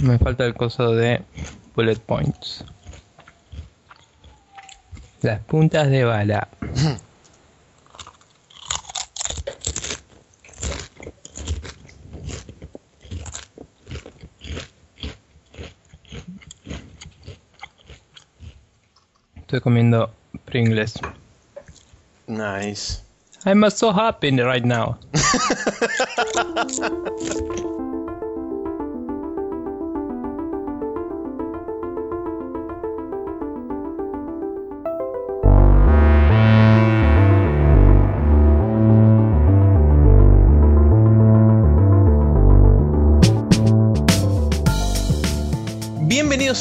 Me falta el coso de bullet points. Las puntas de bala. Estoy comiendo Pringles. Nice. I'm so happy right now.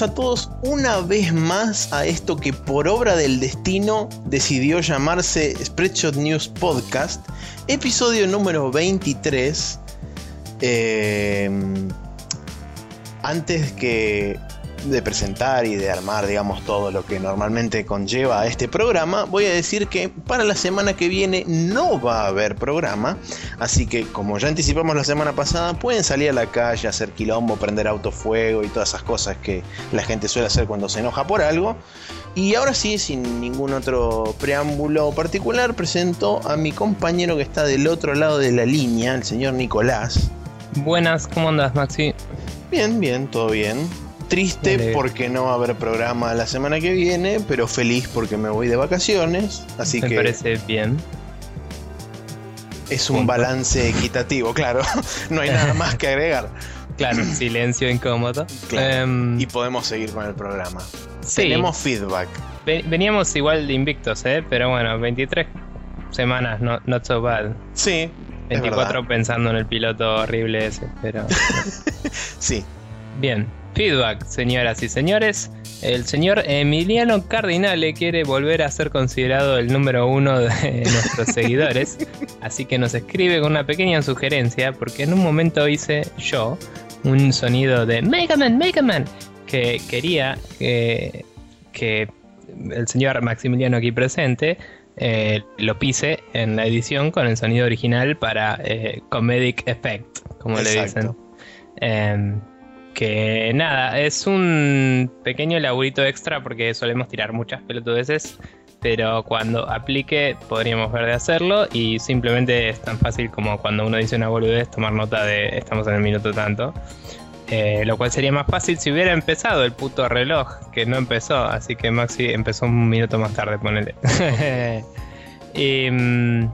a todos una vez más a esto que por obra del destino decidió llamarse Spreadshot News Podcast, episodio número 23. Eh, antes que de presentar y de armar, digamos, todo lo que normalmente conlleva este programa, voy a decir que para la semana que viene no va a haber programa, así que como ya anticipamos la semana pasada, pueden salir a la calle, hacer quilombo, prender autofuego y todas esas cosas que la gente suele hacer cuando se enoja por algo. Y ahora sí, sin ningún otro preámbulo particular, presento a mi compañero que está del otro lado de la línea, el señor Nicolás. Buenas, ¿cómo andas, Maxi? Bien, bien, todo bien. Triste Vale. porque no va a haber programa la semana que viene, pero feliz porque me voy de vacaciones. Así Me que parece bien. Es un balance equitativo, claro. no hay nada más que agregar. Claro, silencio incómodo. Claro. Em, Y podemos seguir con el programa. sí, Tenemos feedback. ve- veníamos igual de invictos, ¿eh? Pero bueno, 23 semanas, no, not so bad. Sí. es 24 verdad. pensando en el piloto horrible ese, pero... Sí. Bien, feedback, señoras y señores. El señor Emiliano Cardinale quiere volver a ser considerado el número uno de nuestros seguidores. Así que nos escribe con una pequeña sugerencia, porque en un momento hice yo un sonido de Mega Man, Mega Man, que quería que, que el señor Maximiliano aquí presente eh, lo pise en la edición con el sonido original para eh, Comedic Effect, como le dicen. Que nada, es un pequeño laburito extra porque solemos tirar muchas pelotudeces, pero cuando aplique podríamos ver de hacerlo y simplemente es tan fácil como cuando uno dice una boludez tomar nota de estamos en el minuto tanto. Eh, lo cual sería más fácil si hubiera empezado el puto reloj, que no empezó, así que Maxi empezó un minuto más tarde, ponele. y mm,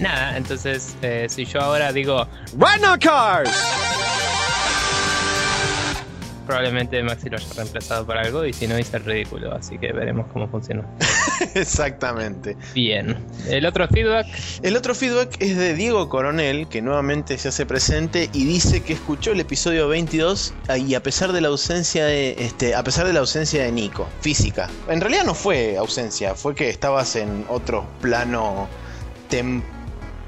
nada, entonces eh, si yo ahora digo Rhino Cars! Probablemente Maxi lo haya reemplazado por algo y si no hice el ridículo, así que veremos cómo funciona. Exactamente. Bien. El otro feedback, El otro feedback es de Diego Coronel, que nuevamente se hace presente y dice que escuchó el episodio 22 y a pesar de la ausencia de este, a pesar de la ausencia de Nico, física. En realidad no fue ausencia, fue que estabas en otro plano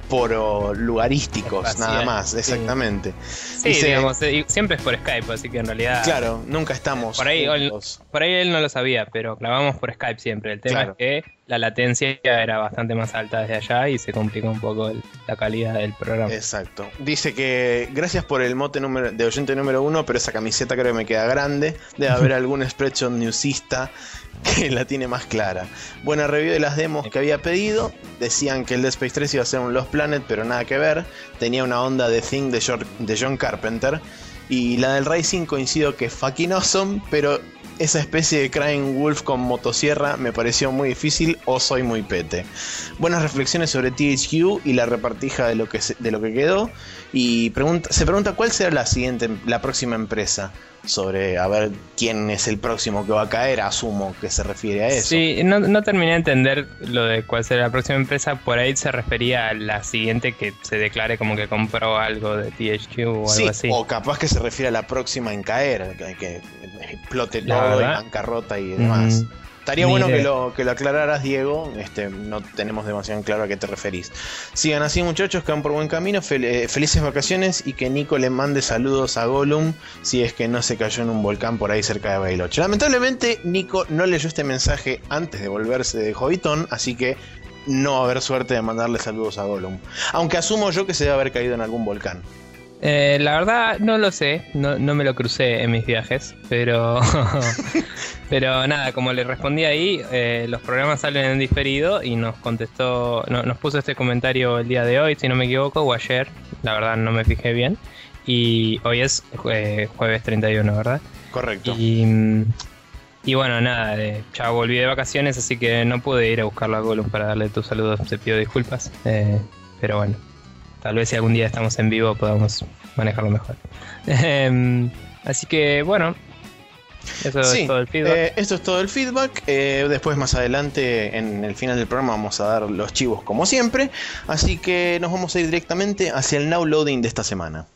temporo lugarísticos, Espacial, nada más, sí. exactamente. sí, Dice- digamos, eh, siempre es por Skype, así que en realidad Claro, nunca estamos Por ahí, juntos. por ahí él no lo sabía, pero clavamos por Skype siempre. El tema Claro. es que la latencia era bastante más alta desde allá y se complicó un poco el- la calidad del programa. Exacto. Dice que gracias por el mote número, de oyente número uno, pero esa camiseta creo que me queda grande. Debe haber algún spreadshot newsista que la tiene más clara. Buena review de las demos que había pedido. Decían que el Dead Space 3 iba a ser un Lost Planet, pero nada que ver. Tenía una onda de Thing de, John Carpenter. Y la del Racing coincido que es fucking awesome, pero esa especie de Crying Wolf con motosierra me pareció muy difícil o soy muy pete. Buenas reflexiones sobre THQ y la repartija de lo que, de lo que quedó. Y pregunta, se pregunta cuál será la siguiente, la próxima empresa. Sobre a ver quién es el próximo que va a caer, asumo que se refiere a eso. Sí, no, no terminé de entender lo de cuál será la próxima empresa. Por ahí se refería a la siguiente que se declare como que compró algo de THQ o algo Sí, así. o capaz que se refiere a la próxima en caer, que, que explote todo y bancarrota y demás. Mm, Estaría bueno que lo, que lo aclararas, Diego. Este, no tenemos demasiado claro a qué te referís. Sigan así, muchachos, que van por buen camino. Fel- eh, felices vacaciones y que Nico le mande saludos a Gollum si es que no se cayó en un volcán por ahí cerca de Bailoche. Lamentablemente, Nico no leyó este mensaje antes de volverse de Hobbiton, así que no va a haber suerte de mandarle saludos a Gollum. Aunque asumo yo que se debe haber caído en algún volcán. Eh, la verdad no lo sé, no, no, me lo crucé en mis viajes, pero pero nada, como le respondí ahí, eh, los programas salen en diferido y nos contestó, nos puso este comentario el día de hoy, si no me equivoco, o ayer, la verdad no me fijé bien, y hoy es eh, jueves 31, ¿verdad? Correcto. Y, y bueno, nada, ya volví de vacaciones, así que no pude ir a buscarlo a Gollum para darle tus saludos, te pido disculpas, pero bueno. Tal vez si algún día estamos en vivo podamos manejarlo mejor. Em, así que bueno, eso es todo el feedback. Eh, esto es todo el feedback. Eh, después, más adelante, en el final del programa, vamos a dar los chivos como siempre. Así que nos vamos a ir directamente hacia el now loading de esta semana.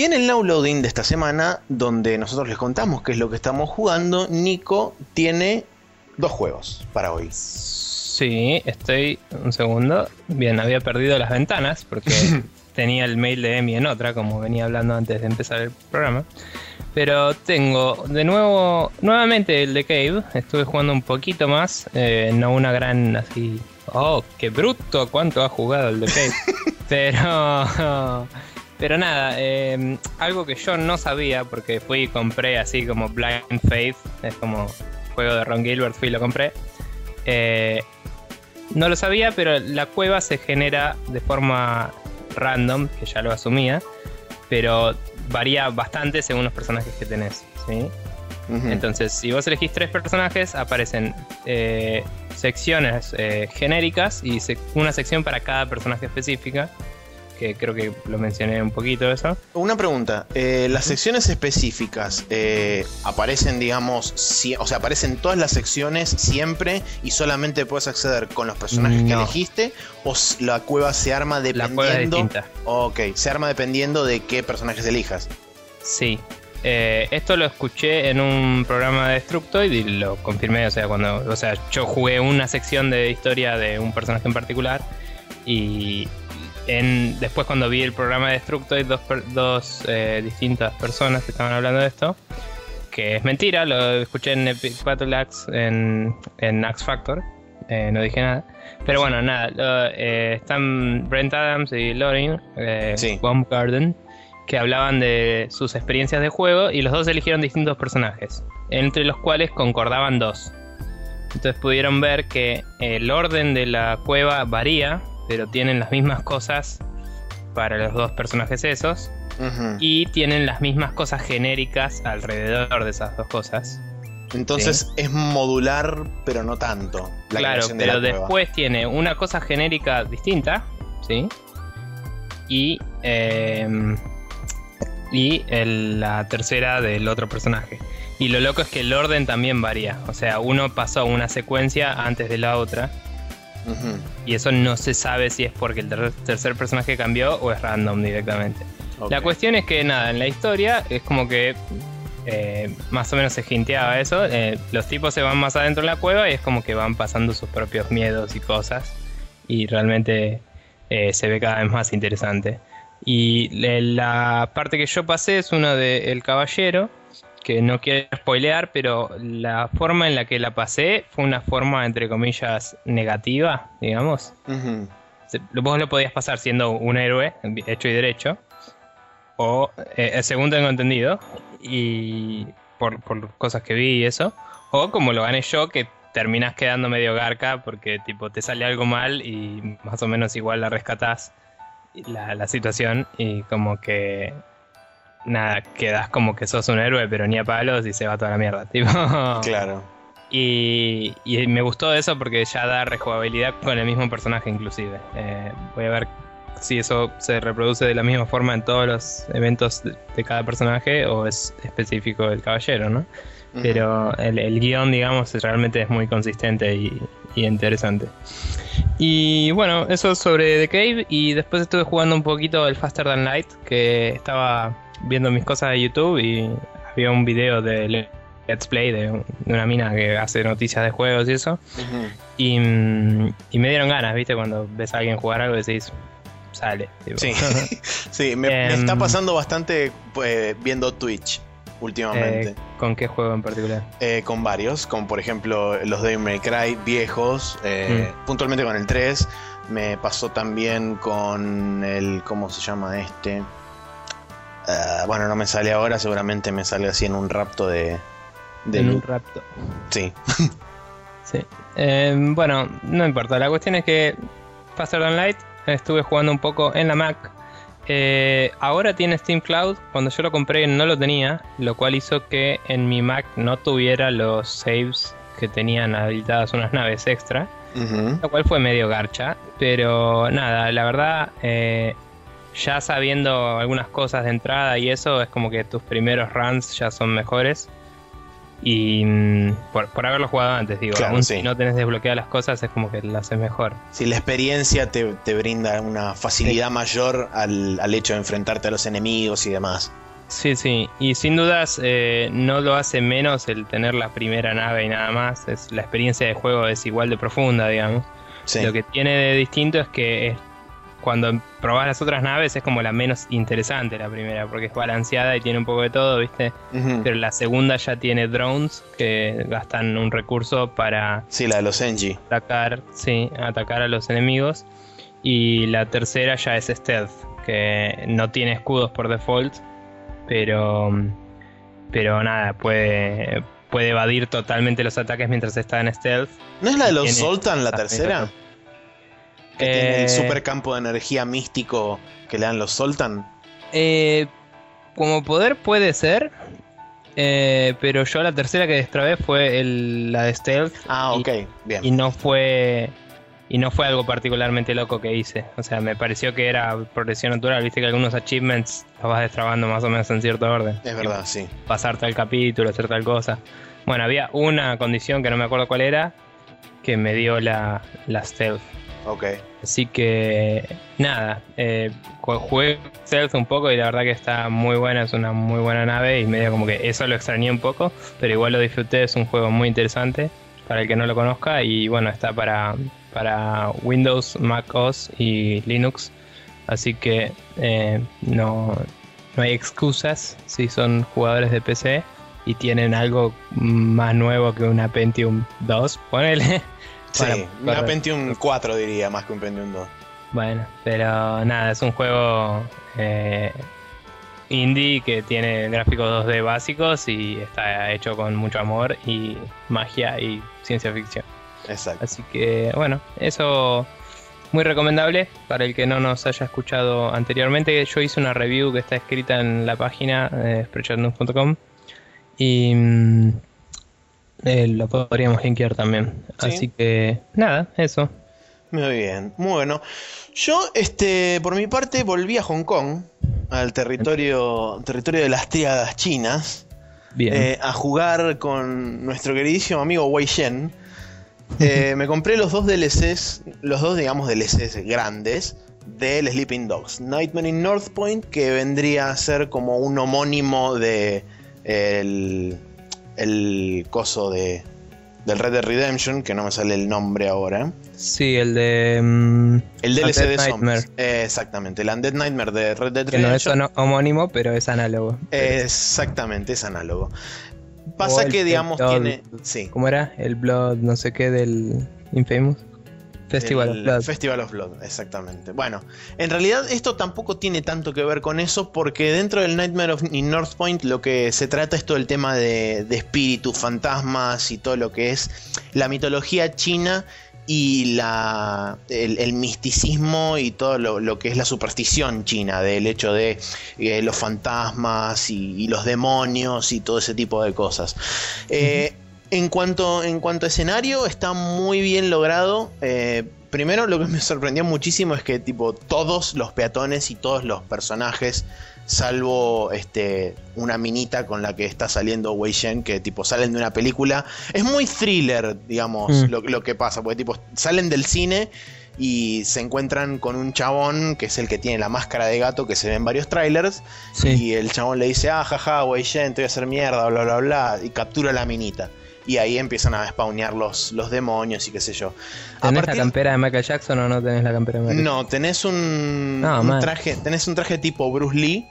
Y en el now loading de esta semana, donde nosotros les contamos qué es lo que estamos jugando, Nico tiene dos juegos para hoy. Sí, estoy un segundo. Bien, había perdido las ventanas porque tenía el mail de Emi en otra, como venía hablando antes de empezar el programa. Pero tengo de nuevo, nuevamente el de Cave. Estuve jugando un poquito más, eh, no una gran así. Oh, qué bruto, cuánto ha jugado el de Cave. Pero pero nada, em, algo que yo no sabía, porque fui y compré así como Blind Faith, es como juego de Ron Gilbert, fui y lo compré. Eh, no lo sabía, pero la cueva se genera de forma random, que ya lo asumía, pero varía bastante según los personajes que tenés. ¿sí? Entonces, si vos elegís tres personajes, aparecen eh, secciones eh, genéricas y una sección para cada personaje específica que creo que lo mencioné un poquito eso. Una pregunta, eh, las secciones específicas eh, aparecen, digamos, o sea, aparecen todas las secciones siempre y solamente puedes acceder con los personajes que elegiste o la cueva se arma dependiendo... La cueva Ok, se arma dependiendo de qué personajes elijas. Sí, eh, esto lo escuché en un programa de Destructoid y lo confirmé, o sea, cuando, o sea, yo jugué una sección de historia de un personaje en particular y después cuando vi el programa de Destructoid, dos, dos eh, distintas personas que estaban hablando de esto, que es mentira, lo escuché en Epic Battle Axe, en, en Axe Factor, eh, no dije nada. Pero bueno, nada, eh, están Brent Adams y Lorin, Bomb Garden, que hablaban de sus experiencias de juego y los dos eligieron distintos personajes, entre los cuales concordaban dos. Entonces pudieron ver que el orden de la cueva varía pero tienen las mismas cosas para los dos personajes esos. Y tienen las mismas cosas genéricas alrededor de esas dos cosas. Entonces es modular, pero no tanto. claro, pero después tiene una cosa genérica distinta, ¿sí? Y, em, y la tercera del otro personaje. Y lo loco es que el orden también varía. O sea, uno pasó una secuencia antes de la otra. Y eso no se sabe si es porque el tercer personaje cambió o es random directamente. La cuestión es que nada, en la historia es como que eh, más o menos se jinteaba eso. Eh, los tipos se van más adentro en la cueva y es como que van pasando sus propios miedos y cosas. Y realmente eh, se ve cada vez más interesante. Y la parte que yo pasé es una de El Caballero, que no quiero spoilear, pero la forma en la que la pasé fue una forma, entre comillas, negativa, digamos. Vos lo podías pasar siendo un héroe, hecho y derecho, o eh, eh, según tengo entendido, y por, por, cosas que vi y eso, o como lo gané yo, que terminas quedando medio garca porque tipo te sale algo mal y más o menos igual la rescatás la, la situación y como que nada, quedas como que sos un héroe, pero ni a palos y se va toda la mierda. Tipo. Claro. Y, me gustó eso porque ya da rejugabilidad con el mismo personaje inclusive. Eh, voy a ver si eso se reproduce de la misma forma en todos los eventos de, cada personaje o es específico del caballero, ¿no? Pero el, guion, digamos, realmente es muy consistente y, y, interesante. Y bueno, eso sobre The Cave. Y después estuve jugando un poquito el Faster Than Light, que estaba viendo mis cosas de YouTube y había un video de let's play de, una mina que hace noticias de juegos y eso. y, mm, y, me dieron ganas, ¿viste? Cuando ves a alguien jugar algo y decís, sale. Sí, sí me, está em, pasando bastante pues, viendo Twitch últimamente. Eh, ¿Con qué juego en particular? Eh, con varios, como por ejemplo los de May Cry viejos, eh, mm. puntualmente con el 3. Me pasó también con el. ¿Cómo se llama este? Ah, bueno, no me sale ahora, seguramente me sale así en un rapto de. en un rapto. Sí. sí. Em, bueno, no importa. La cuestión es que Faster Than Light estuve jugando un poco en la Mac. Eh, ahora tiene Steam Cloud. Cuando yo lo compré no lo tenía, lo cual hizo que en mi Mac no tuviera los saves que tenían habilitadas unas naves extra. Lo cual fue medio garcha. Pero nada, la verdad, eh, ya sabiendo algunas cosas de entrada y eso, es como que tus primeros runs ya son mejores. Y mm, por, haberlo jugado antes, digo, aún si no tenés desbloqueadas las cosas, es como que lo haces mejor. Si la experiencia te, brinda una facilidad mayor al, hecho de enfrentarte a los enemigos y demás. Sí, sí, y sin dudas eh, no lo hace menos el tener la primera nave y nada más. Es, la experiencia de juego es igual de profunda, digamos. Lo que tiene de distinto es que es cuando probás las otras naves es como la menos interesante la primera, porque es balanceada y tiene un poco de todo, ¿viste? Pero la segunda ya tiene drones que gastan un recurso para... Sí, la de los Engie. Atacar, sí, atacar a los enemigos. Y la tercera ya es stealth, que no tiene escudos por default, pero... Pero nada, puede, puede evadir totalmente los ataques mientras está en stealth. ¿No es la de los Sultan la tercera? Que tiene el eh, super campo de energía místico que le dan los Soltan. Eh, como poder puede ser. Eh, pero yo la tercera que destrabé fue la de Stealth. Ah, ok, bien. Y no fue. Y no fue algo particularmente loco que hice. O sea, me pareció que era progresión natural. Viste que algunos achievements los vas destrabando más o menos en cierto orden. Es verdad, sí. Pasar tal capítulo, hacer tal cosa. Bueno, había una condición que no me acuerdo cuál era. Que me dio la, la stealth. Ok. Así que nada, eh, jugué Stealth un poco y la verdad que está muy buena, es una muy buena nave y medio como que eso lo extrañé un poco, pero igual lo disfruté, es un juego muy interesante para el que no lo conozca y bueno, está para, para Windows, Mac OS y Linux, así que eh, no, no hay excusas si son jugadores de PC y tienen algo más nuevo que una Pentium 2, ponele. Sí, una Pentium 4 diría, más que un Pentium 2. Bueno, pero nada, es un juego eh, indie que tiene gráficos 2D básicos y está hecho con mucho amor y magia y ciencia ficción. Exacto. Así que bueno, eso muy recomendable para el que no nos haya escuchado anteriormente. Yo hice una review que está escrita en la página eh, y mm, eh, lo podríamos linkear también. Así que nada, eso. Muy bien, bueno. Yo, este, por mi parte, volví a Hong Kong, al territorio, territorio de las tríadas chinas, eh, a jugar con nuestro queridísimo amigo Wei Shen. Eh, me compré los dos DLCs, los dos, digamos, DLCs grandes del Sleeping Dogs. Nightmare in North Point, que vendría a ser como un homónimo de el el coso de del Red Dead Redemption, que no me sale el nombre ahora. Sí, el de. Mm, el DLC de Nightmare. exactamente, el Undead Nightmare de Red Dead Redemption. no es homónimo, pero es análogo. exactamente, es análogo. Pasa que, digamos, tiene. Sí. ¿Cómo era? El Blood, no sé qué, del Infamous. Festival of Blood. Festival of Blood, exactamente. Bueno, en realidad esto tampoco tiene tanto que ver con eso porque dentro del Nightmare of North Point lo que se trata es todo el tema de, espíritus, fantasmas y todo lo que es la mitología china y la, el, misticismo y todo lo, que es la superstición china, del hecho de eh, los fantasmas y, los demonios y todo ese tipo de cosas. Eh, en cuanto, en cuanto a escenario, está muy bien logrado. Eh, primero, lo que me sorprendió muchísimo es que, tipo, todos los peatones y todos los personajes, salvo este, una minita con la que está saliendo Wei Shen, que, tipo, salen de una película. Es muy thriller, digamos, mm. lo, que pasa, porque, tipo, salen del cine y se encuentran con un chabón que es el que tiene la máscara de gato que se ve en varios trailers. Sí. Y el chabón le dice, ah, jaja, Wei Shen, te voy a hacer mierda, bla, bla, bla, y captura la minita. Y ahí empiezan a spawnear los, los demonios y qué sé yo. ¿Tenés partir- la campera de Michael Jackson o no tenés la campera de Michael No, tenés un, Ah, un traje, tenés un traje tipo Bruce Lee,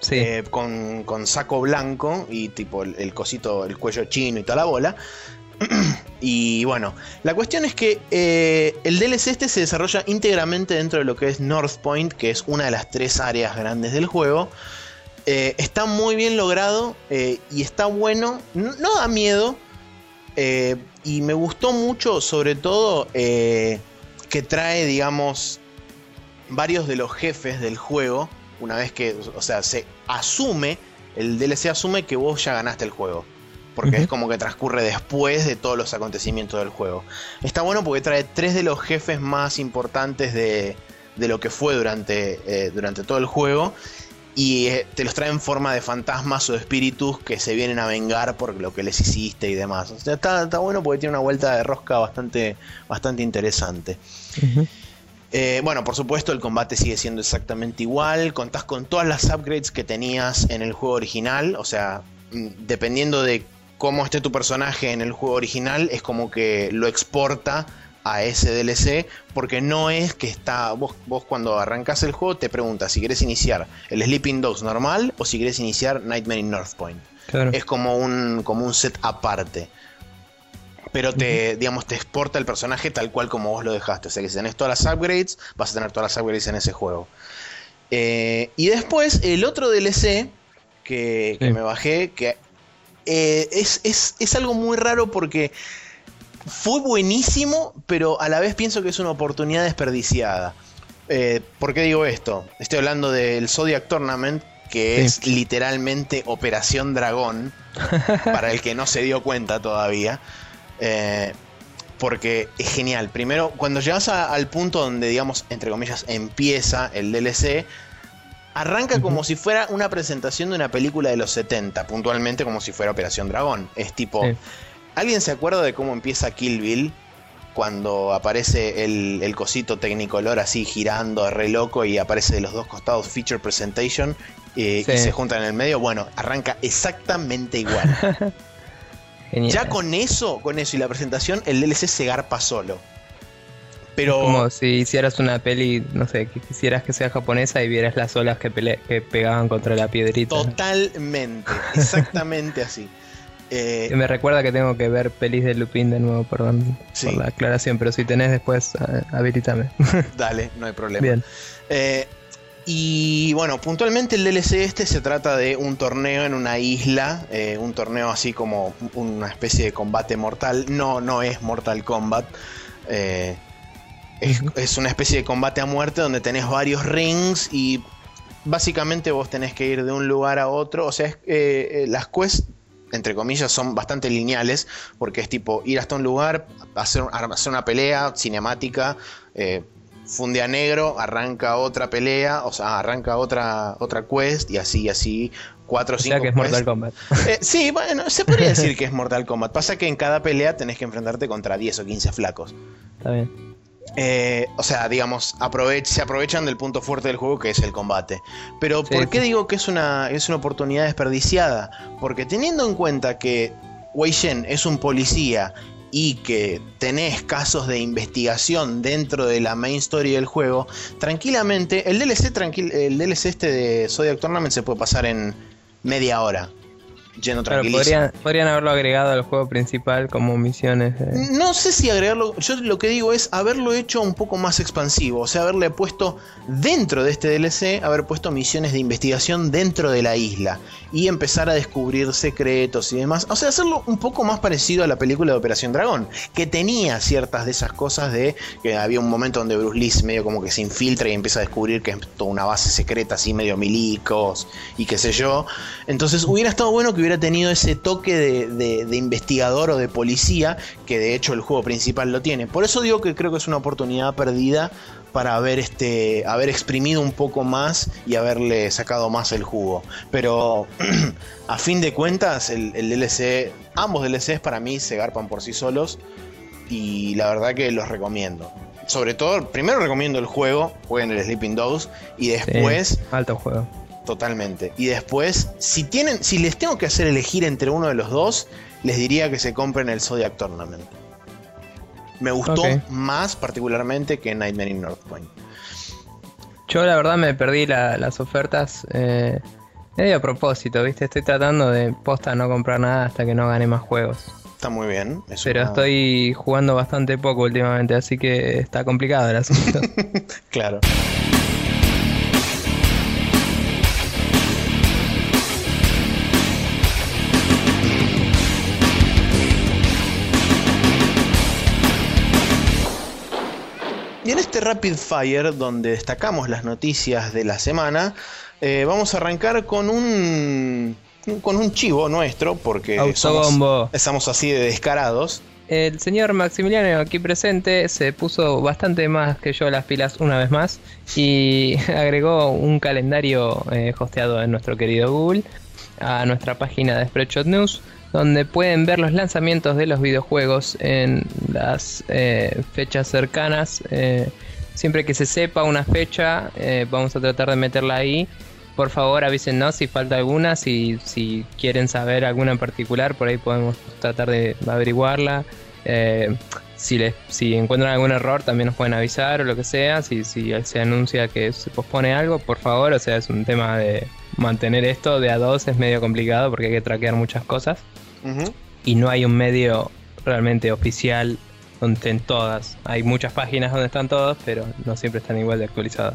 Sí. eh, con, con saco blanco y tipo el, el cosito, el cuello chino y toda la bola. y bueno, la cuestión es que eh, el DLC este se desarrolla íntegramente dentro de lo que es North Point, que es una de las tres áreas grandes del juego. Eh, está muy bien logrado eh, y está bueno, no, no da miedo. eh, y me gustó mucho, sobre todo, que trae, digamos, varios de los jefes del juego. Una vez que, o sea, se asume, el DLC asume que vos ya ganaste el juego. Porque es como que transcurre después de todos los acontecimientos del juego. Está bueno porque trae tres de los jefes más importantes de, de lo que fue durante, durante todo el juego. Y eh, te los trae en forma de fantasmas o de espíritus que se vienen a vengar por lo que les hiciste y demás. O sea, está, está bueno porque tiene una vuelta de rosca bastante, bastante interesante. Eh, bueno, por supuesto, el combate sigue siendo exactamente igual. Contás con todas las upgrades que tenías en el juego original. O sea, mm, dependiendo de cómo esté tu personaje en el juego original, es como que lo exporta a ese DLC. Porque no es que está. Vos, vos cuando arrancas el juego te preguntas si querés iniciar el Sleeping Dogs normal o si querés iniciar Nightmare in North Point Claro. es como un, como un set aparte. Pero te, digamos, te exporta el personaje tal cual como vos lo dejaste. O sea que si tenés todas las upgrades, vas a tener todas las upgrades en ese juego. Eh, y después, el otro DLC que, que Sí. me bajé, que eh, es, es- es algo muy raro porque fue buenísimo, pero a la vez pienso que es una oportunidad desperdiciada. Eh, ¿Por qué digo esto? Estoy hablando del Zodiac Tournament, que Sí. es literalmente Operación Dragón, para el que no se dio cuenta todavía. Eh, porque es genial. Primero, cuando llegas a- al punto donde, digamos, entre comillas, empieza el DLC, arranca como si fuera una presentación de una película de los 70, puntualmente como si fuera Operación Dragón. Es tipo, Sí. ¿Alguien se acuerda de cómo empieza Kill Bill? Cuando aparece el, el cosito Technicolor así girando, re loco, y aparece de los dos costados Feature Presentation eh, Sí. y se juntan en el medio. Bueno, arranca exactamente igual. Genial. Ya con eso, con eso y la presentación, el DLC se garpa solo. Pero Como si hicieras una peli, no sé, que quisieras que sea japonesa y vieras las olas que, pele- que pegaban contra la piedrita. totalmente, exactamente así. Eh, Me recuerda que tengo que ver pelis de Lupin de nuevo, perdón Sí. por la aclaración, pero si tenés después, ah, habilítame. dale, no hay problema. Bien. Eh, y bueno, puntualmente el DLC este se trata de un torneo en una isla, eh, un torneo así como una especie de combate mortal. No, no es Mortal Kombat. eh, es, una especie de combate a muerte donde tenés varios rings y básicamente vos tenés que ir de un lugar a otro. O sea, es, eh, eh, las quests, entre comillas, son bastante lineales porque es tipo ir hasta un lugar, hacer, hacer una pelea cinemática. eh, funde a negro, arranca otra pelea, o sea, arranca otra, otra quest y así, y así, cuatro o O cinco sea que es. Mortal Kombat. Eh, sí, bueno, se podría decir que es Mortal Kombat. Pasa que en cada pelea tenés que enfrentarte contra 10 o 15 flacos. Está bien. Eh, o sea, digamos, aprovech- se aprovechan del punto fuerte del juego que es el combate. Pero Sí, ¿por qué digo que es una, es una oportunidad desperdiciada? Porque teniendo en cuenta que Wei Shen es un policía y que tenés casos de investigación dentro de la main story del juego, tranquilamente, el DLC, el DLC este de Zodiac Tournament se puede pasar en media hora. Yendo Claro, tranquilísimo. podrían, podrían haberlo agregado al juego principal como misiones. de- No sé si agregarlo, yo lo que digo es haberlo hecho un poco más expansivo, o sea, haberle puesto dentro de este DLC, haber puesto misiones de investigación dentro de la isla y empezar a descubrir secretos y demás, o sea, hacerlo un poco más parecido a la película de Operación Dragón, que tenía ciertas de esas cosas de que había un momento donde Bruce Lee medio como que se infiltra y empieza a descubrir que es toda una base secreta así medio milicos y qué sé yo, entonces hubiera estado bueno que hubiera tenido ese toque de, de- de investigador o de policía, que de hecho el juego principal lo tiene. Por eso digo que creo que es una oportunidad perdida para haber, este, haber exprimido un poco más y haberle sacado más el jugo. Pero a fin de cuentas, el, el DLC, ambos DLCs para mí se garpan por sí solos y la verdad que los recomiendo. sobre todo, primero recomiendo el juego, jueguen el Sleeping Dogs, y después... alto juego. Totalmente. Y después, si tienen, si les tengo que hacer elegir entre uno de los dos, les diría que se compren el Zodiac Tournament. Me gustó más particularmente que Nightmare in North Point. Yo la verdad me perdí las ofertas eh, medio a propósito, ¿viste? Estoy tratando de posta no comprar nada hasta que no gane más juegos. Está muy bien. Pero estoy jugando bastante poco últimamente, así que está complicado el asunto. claro. Y en este Rapid Fire, donde destacamos las noticias de la semana, eh, vamos a arrancar con un con un chivo nuestro, porque somos, estamos así de descarados. El señor Maximiliano aquí presente se puso bastante más que yo las pilas una vez más y agregó un calendario eh, hosteado en nuestro querido Google a nuestra página de Spreadshot News donde pueden ver los lanzamientos de los videojuegos en las eh, fechas cercanas. Eh, siempre que se sepa una fecha, eh, vamos a tratar de meterla ahí. Por favor, avísenos si falta alguna, si, si quieren saber alguna en particular, por ahí podemos tratar de averiguarla. si, les, si encuentran algún error, también nos pueden avisar o lo que sea. Si, si se anuncia que se pospone algo, por favor, o sea, es un tema de mantener esto de a dos es medio complicado porque hay que traquear muchas cosas. Y no hay un medio realmente oficial donde estén todas. Hay muchas páginas donde están todas, pero no siempre están igual de actualizadas.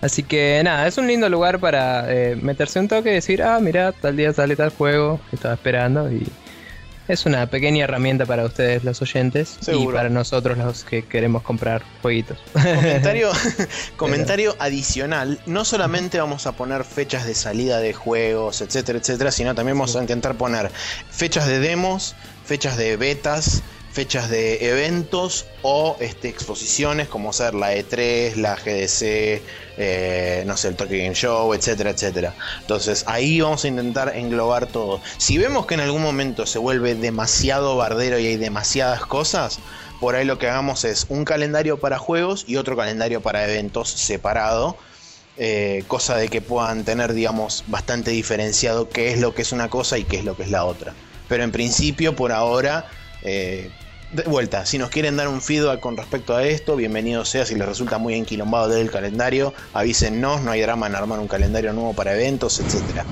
Así que nada, es un lindo lugar para eh, meterse un toque y decir, ah, mira, tal día sale tal juego que estaba esperando y es una pequeña herramienta para ustedes los oyentes y para nosotros los que queremos comprar jueguitos. Comentario, comentario adicional, no solamente vamos a poner fechas de salida de juegos, etcétera, etcétera, sino también vamos a intentar poner fechas de demos, fechas de betas, fechas de eventos o este, exposiciones como ser la E3, la GDC, eh, no sé, el Tokyo Game Show, etcétera, etcétera. Entonces ahí vamos a intentar englobar todo. Si vemos que en algún momento se vuelve demasiado bardero y hay demasiadas cosas, por ahí lo que hagamos es un calendario para juegos y otro calendario para eventos separado. Eh, cosa de que puedan tener, digamos, bastante diferenciado qué es lo que es una cosa y qué es lo que es la otra. Pero en principio, por ahora, eh, de vuelta, si nos quieren dar un feedback con respecto a esto, bienvenido sea. Si les resulta muy enquilombado del calendario, avísennos, no hay drama en armar un calendario nuevo para eventos, etc.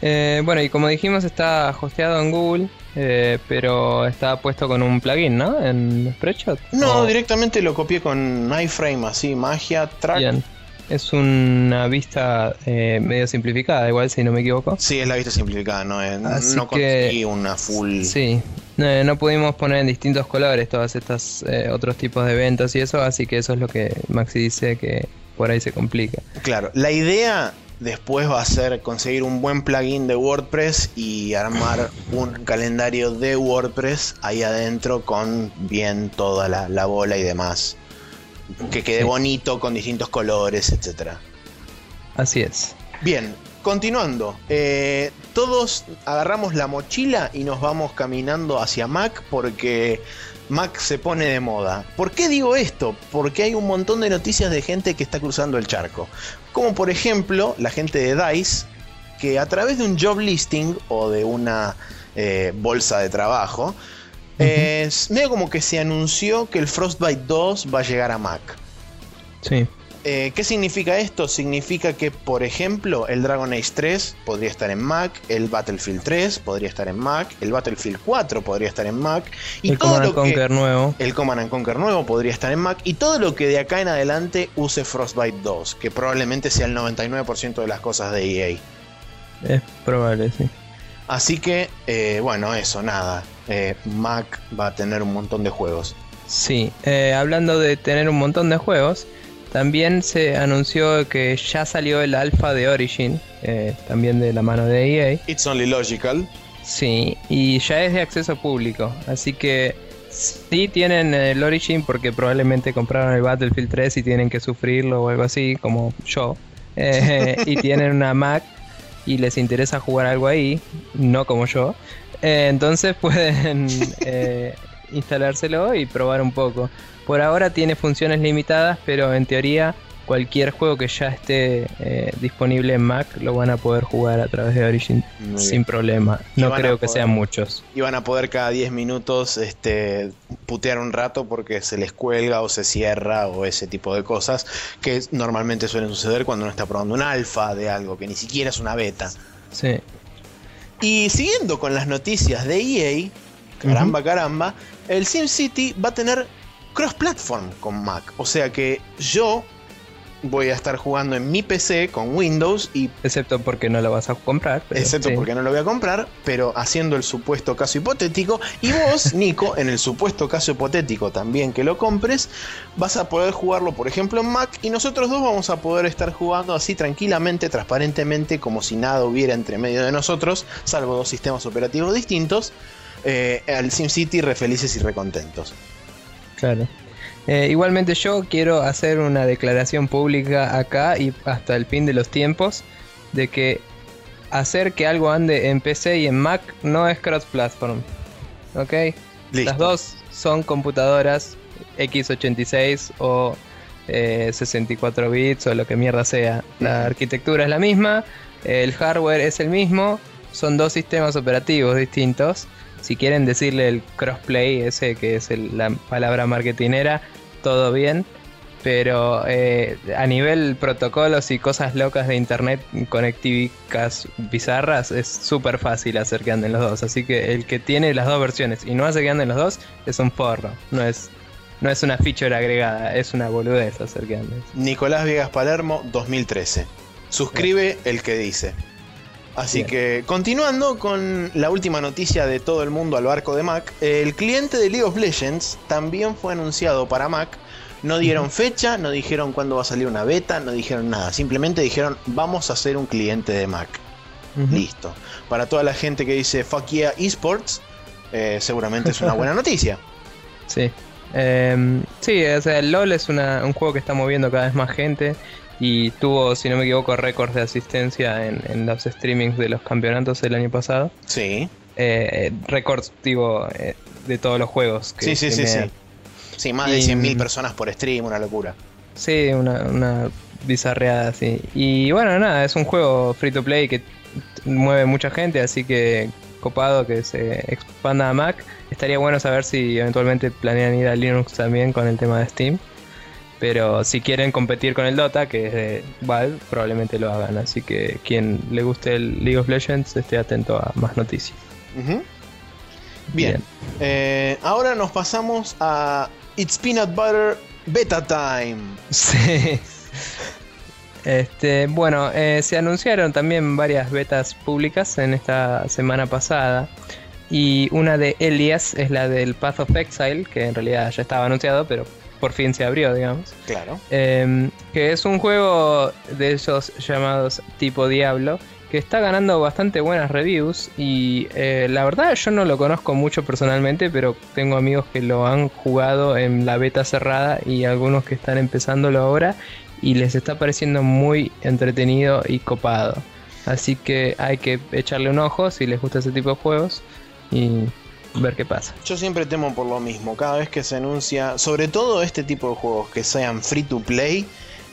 Eh, bueno, y como dijimos, está hosteado en Google, eh, pero está puesto con un plugin, ¿no? En Spreadshot. No, directamente lo copié con iframe, así, magia, track. Es una vista eh, medio simplificada, igual si no me equivoco. Sí, es la vista simplificada, no, es, no conseguí una full. Sí, no, pudimos poner en distintos colores todas estas eh, otros tipos de eventos y eso, así que eso es lo que Maxi dice que por ahí se complica. Claro, la idea después va a ser conseguir un buen plugin de WordPress y armar un calendario de WordPress ahí adentro con bien toda la bola y demás que quede bonito con distintos colores, etcétera. Así es. Bien, continuando. Eh, todos agarramos la mochila y nos vamos caminando hacia Mac porque Mac se pone de moda. ¿Por qué digo esto? Porque hay un montón de noticias de gente que está cruzando el charco. Como por ejemplo la gente de DICE, que a través de un job listing o de una eh, bolsa de trabajo, es medio como que se anunció que el Frostbite 2 va a llegar a Mac. Sí. Eh, ¿Qué significa esto? Significa que, por ejemplo, el Dragon Age 3 podría estar en Mac, el Battlefield 3 podría estar en Mac, el Battlefield 4 podría estar en Mac, y el todo Command Conquer nuevo. El Command Conquer nuevo podría estar en Mac, y todo lo que de acá en adelante use Frostbite 2, que probablemente sea el 99% de las cosas de EA. Es probable, sí. Así que, eh, bueno, eso, nada. Eh, Mac va a tener un montón de juegos. Sí, hablando de tener un montón de juegos, también se anunció que ya salió el alfa de Origin, también de la mano de EA. It's only logical. Sí, y ya es de acceso público, así que sí tienen el Origin porque probablemente compraron el Battlefield 3 y tienen que sufrirlo o algo así, como yo. y tienen una Mac y les interesa jugar algo ahí, no como yo, eh, entonces pueden eh, instalárselo y probar un poco. Por ahora tiene funciones limitadas, pero en teoría cualquier juego que ya esté eh, disponible en Mac lo van a poder jugar a través de Origin sin problema. No creo que sean muchos. Y van a poder cada 10 minutos este, putear un rato porque se les cuelga o se cierra o ese tipo de cosas que normalmente suelen suceder cuando uno está probando un alfa de algo que ni siquiera es una beta. Sí. Y siguiendo con las noticias de EA, caramba, caramba, el SimCity va a tener cross-platform con Mac. O sea que yo voy a estar jugando en mi PC con Windows y... Excepto porque no lo vas a comprar. excepto porque no lo voy a comprar, pero haciendo el supuesto caso hipotético. Y vos, Nico, en el supuesto caso hipotético también que lo compres, vas a poder jugarlo, por ejemplo, en Mac y nosotros dos vamos a poder estar jugando así tranquilamente, transparentemente, como si nada hubiera entre medio de nosotros, salvo dos sistemas operativos distintos, eh, al SimCity re felices y recontentos. Claro. Eh, igualmente yo quiero hacer una declaración pública acá y hasta el fin de los tiempos de que hacer que algo ande en PC y en Mac no es cross-platform. ¿Ok? Las dos son computadoras x86 o 64 eh, bits o lo que mierda sea. La arquitectura es la misma, el hardware es el mismo, son dos sistemas operativos distintos si quieren decirle el crossplay, ese que es la palabra marketinera, todo bien. Pero eh, a nivel protocolos y cosas locas de internet, conectivicas bizarras, es súper fácil hacer que anden los dos. Así que el que tiene las dos versiones y no hace que anden los dos es un forro. No es, no es una feature agregada, es una boludez hacer que anden. Nicolás Viegas Palermo, 2013. Suscribe el que dice. Así que continuando con la última noticia de todo el mundo al barco de Mac, el cliente de League of Legends también fue anunciado para Mac. No dieron fecha, no dijeron cuándo va a salir una beta, no dijeron nada. Simplemente dijeron vamos a hacer un cliente de Mac. Listo. Para toda la gente que dice fuck yeah esports, eh, seguramente es una buena noticia. Sí. Em, sí, o sea, el LOL es un juego que está moviendo cada vez más gente y tuvo, si no me equivoco, récords de asistencia en, los streamings de los campeonatos el año pasado. Sí. Eh, récords, digo, eh, de todos los juegos. Que, sí, sí, sí, sí. Sí, más de 100.000 personas por stream, una locura. Sí, una, una bizarreada así. Y bueno, nada, es un juego free to play que mueve mucha gente, así que copado que se expanda a Mac. Estaría bueno saber si eventualmente planean ir a Linux también con el tema de Steam. Pero si quieren competir con el Dota, que es de Valve, probablemente lo hagan. Así que quien le guste el League of Legends esté atento a más noticias. Bien. Eh, ahora nos pasamos a It's Peanut Butter Beta Time. Sí. Este, bueno, eh, se anunciaron también varias betas públicas en esta semana pasada. Y una de Elias es la del Path of Exile, que en realidad ya estaba anunciado, pero por fin se abrió, digamos. Claro. Em, que es un juego de esos llamados tipo Diablo, que está ganando bastante buenas reviews y eh, la verdad yo no lo conozco mucho personalmente, pero tengo amigos que lo han jugado en la beta cerrada y algunos que están empezándolo ahora y les está pareciendo muy entretenido y copado. Así que hay que echarle un ojo si les gusta ese tipo de juegos y ver qué pasa. Yo siempre temo por lo mismo, cada vez que se anuncia, sobre todo este tipo de juegos que sean free to play,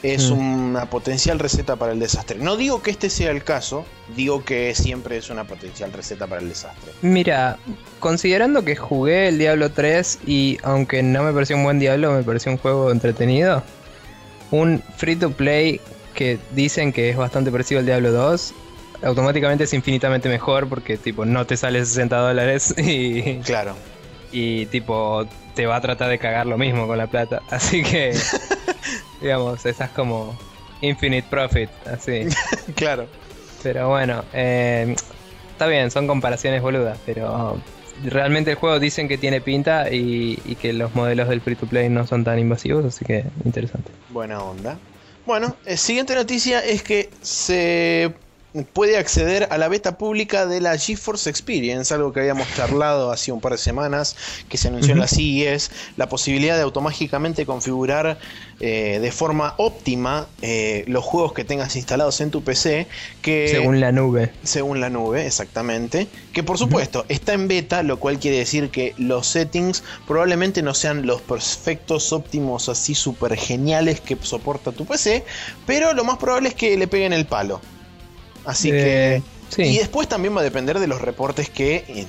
es mm. una potencial receta para el desastre. No digo que este sea el caso, digo que siempre es una potencial receta para el desastre. Mira, considerando que jugué el Diablo 3 y aunque no me pareció un buen Diablo, me pareció un juego entretenido, un free to play que dicen que es bastante parecido al Diablo 2 automáticamente es infinitamente mejor porque tipo no te sale 60 dólares y... Claro. Y tipo te va a tratar de cagar lo mismo con la plata. Así que, digamos, estás como infinite profit, así. claro. Pero bueno, eh, está bien, son comparaciones boludas, pero realmente el juego dicen que tiene pinta y, y, que los modelos del free to play no son tan invasivos, así que interesante. Buena onda. Bueno, eh, siguiente noticia es que se puede acceder a la beta pública de la GeForce Experience, algo que habíamos charlado hace un par de semanas, que se anunció en la CES, la posibilidad de automáticamente configurar eh, de forma óptima eh, los juegos que tengas instalados en tu PC, que según la nube. Según la nube, exactamente. Que por supuesto está en beta, lo cual quiere decir que los settings probablemente no sean los perfectos óptimos así súper geniales que soporta tu PC, pero lo más probable es que le peguen el palo. Así que. Y después también va a depender de los reportes que.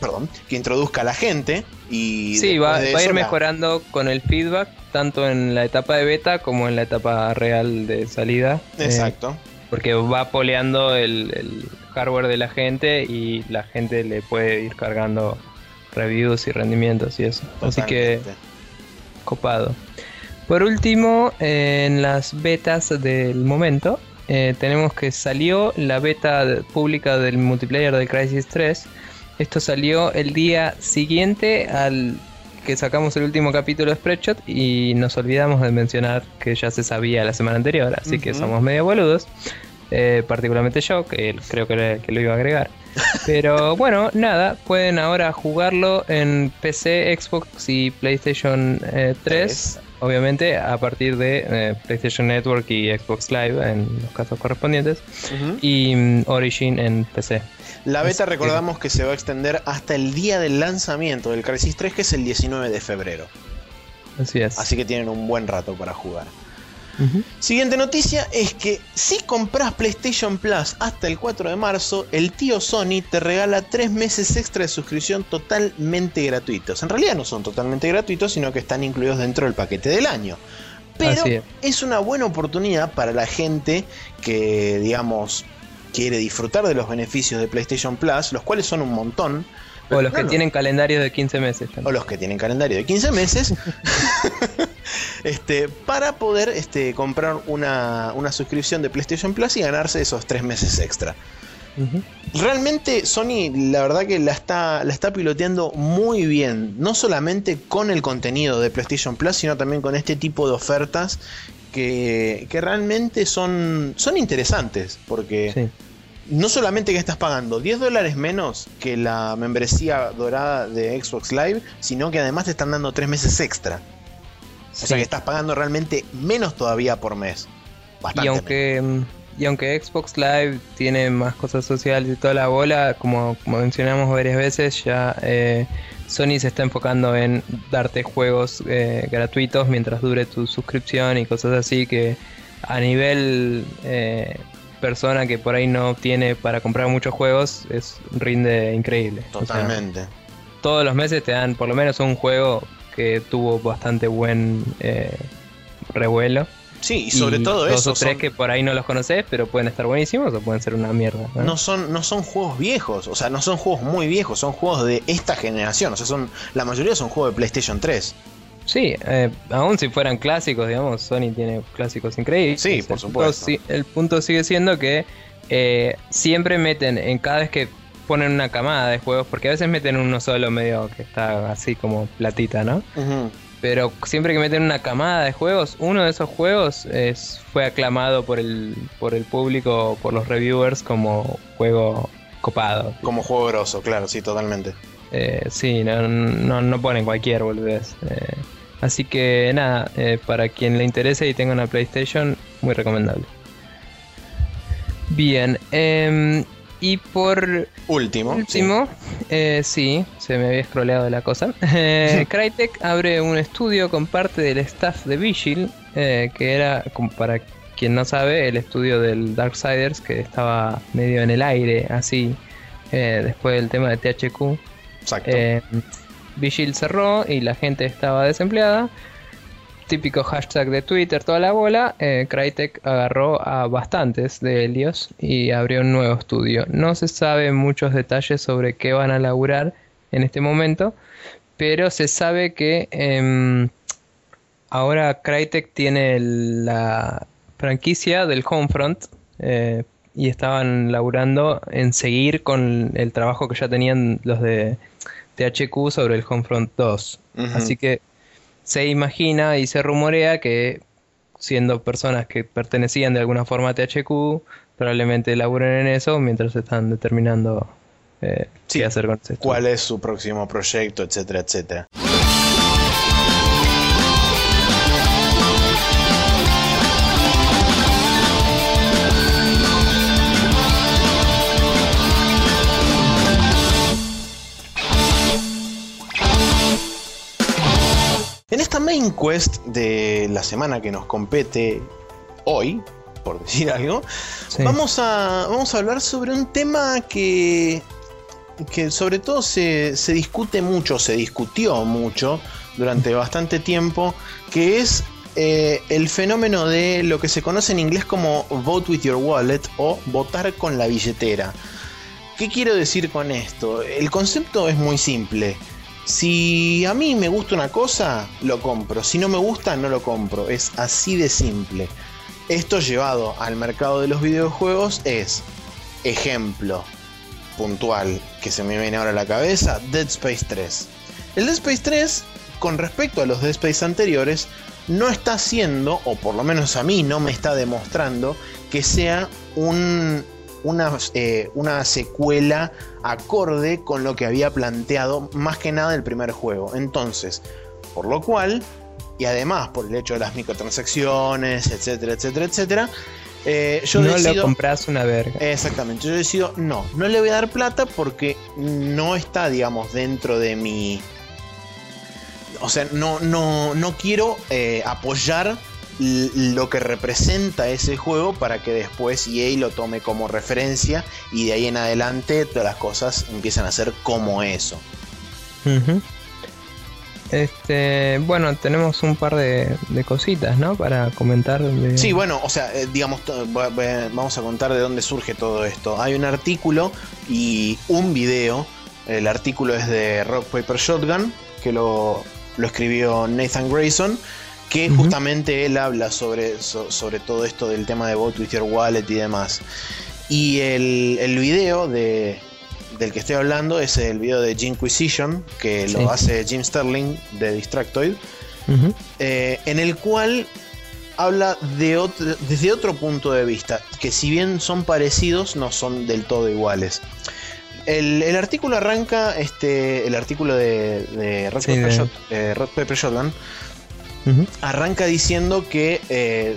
perdón, que introduzca la gente. Y sí, va, a ir mejorando con el feedback, tanto en la etapa de beta como en la etapa real de salida. Eh, Exacto. porque va poleando el, hardware de la gente y la gente le puede ir cargando reviews y rendimientos y eso. Así que copado. Por último, en las betas del momento, eh, tenemos que salió la beta pública del multiplayer de Crisis 3. Esto salió el día siguiente al que sacamos el último capítulo de Spreadshot y nos olvidamos de mencionar que ya se sabía la semana anterior, así que somos medio boludos. Eh, particularmente yo, que creo que, lo iba a agregar. Pero bueno, nada, pueden ahora jugarlo en PC, Xbox y PlayStation 3 eh, obviamente a partir de eh, PlayStation Network y Xbox Live en los casos correspondientes y mm, Origin en PC. La beta recordamos que se va a extender hasta el día del lanzamiento del Crisis 3 que es el 19 de febrero. Así es. Así que tienen un buen rato para jugar. Siguiente noticia es que si compras PlayStation Plus hasta el 4 de marzo, el tío Sony te regala 3 meses extra de suscripción totalmente gratuitos. En realidad no son totalmente gratuitos, sino que están incluidos dentro del paquete del año. Pero es. una buena oportunidad para la gente que, digamos, quiere disfrutar de los beneficios de PlayStation Plus, los cuales son un montón. O los que tienen calendario de 15 meses. O los que tienen calendario de 15 meses. este, para poder este, comprar una, suscripción de PlayStation Plus y ganarse esos tres meses extra. Realmente Sony la verdad que la está, la está piloteando muy bien, no solamente con el contenido de PlayStation Plus, sino también con este tipo de ofertas que, realmente son, son interesantes, porque no solamente que estás pagando 10 dólares menos que la membresía dorada de Xbox Live, sino que además te están dando 3 meses extra. O sea que estás pagando realmente menos todavía por mes. y aunque mm, y aunque Xbox Live tiene más cosas sociales y toda la bola, como, mencionamos varias veces, ya eh, Sony se está enfocando en darte juegos eh, gratuitos mientras dure tu suscripción y cosas así que a nivel eh, persona que por ahí no tiene para comprar muchos juegos es rinde increíble. Totalmente. todos los meses te dan por lo menos un juego que tuvo bastante buen eh, revuelo. Sí, y sobre todo eso. Dos o tres que por ahí no los conoces, pero pueden estar buenísimos o pueden ser una mierda. ¿no? son, no son juegos viejos, o sea, no son juegos muy viejos, son juegos de esta generación. O sea, son la mayoría son juegos de PlayStation 3. Sí, eh, aún si fueran clásicos, digamos, Sony tiene clásicos increíbles. Sí, por supuesto. el punto sigue siendo que eh, siempre meten en cada vez que ponen una camada de juegos, porque a veces meten uno solo medio que está así como platita, ¿no? Pero siempre que meten una camada de juegos, uno de esos juegos es, fue aclamado por el, por el público, por los reviewers como juego copado. Como juego grosso, claro, sí, totalmente. Eh, sí, no, no, ponen cualquier boludez. Eh, así que nada, eh, para quien le interese y tenga una PlayStation, muy recomendable. Bien, eh, y por último, último eh, sí. se me había scrolleado la cosa. Eh, Crytek abre un estudio con parte del staff de Vigil, eh, que era, para quien no sabe, el estudio del Darksiders, que estaba medio en el aire, así, después del tema de THQ. Exacto. Vigil cerró y la gente estaba desempleada típico hashtag de Twitter, toda la bola, eh, Crytek agarró a bastantes de Helios y abrió un nuevo estudio. No se sabe muchos detalles sobre qué van a laburar en este momento, pero se sabe que em, ahora Crytek tiene la franquicia del Homefront eh, y estaban laburando en seguir con el trabajo que ya tenían los de THQ sobre el Homefront 2. Así que se imagina y se rumorea que siendo personas que pertenecían de alguna forma a THQ, probablemente laburen en eso mientras están determinando eh, qué hacer con esto. Cuál es su próximo proyecto, etcétera, etcétera. En esta main quest de la semana que nos compete hoy, por decir algo, vamos, a, vamos a hablar sobre un tema que, que sobre todo se, discute mucho, se discutió mucho durante bastante tiempo, que es eh, el fenómeno de lo que se conoce en inglés como vote with your wallet o votar con la billetera. ¿Qué quiero decir con esto? El concepto es muy simple. Si a mí me gusta una cosa, lo compro. Si no me gusta, no lo compro. Es así de simple. Esto llevado al mercado de los videojuegos es ejemplo puntual que se me viene ahora a la cabeza, Dead Space 3. El Dead Space 3, con respecto a los Dead Space anteriores, no está haciendo, o por lo menos a mí no me está demostrando, que sea un una, eh, una secuela acorde con lo que había planteado más que nada el primer juego. Entonces, por lo cual, y además por el hecho de las microtransacciones, etcétera, etcétera, etcétera, eh, yo no le compras una verga. Exactamente, yo decido, no, no le voy a dar plata porque no está, digamos, dentro de mi... O sea, no, no, no quiero eh, apoyar lo que representa ese juego para que después EA lo tome como referencia y de ahí en adelante todas las cosas empiezan a ser como eso. Este, bueno, tenemos un par de, cositas, ¿no? Para comentar. Sí, bueno, o sea, eh, digamos, vamos a contar de dónde surge todo esto. Hay un artículo y un video. El artículo es de Rock Paper Shotgun, que lo, lo escribió Nathan Grayson que justamente él habla sobre, sobre todo esto del tema de Vote with Your Wallet y demás. Y el, el video de, del que estoy hablando es el video de Jinquisition, que lo hace Jim Sterling de Distractoid, eh, en el cual habla de desde otro punto de vista, que si bien son parecidos, no son del todo iguales. El, artículo arranca, este, el artículo de, de Red, Pepper, Shotgun, arranca diciendo que eh,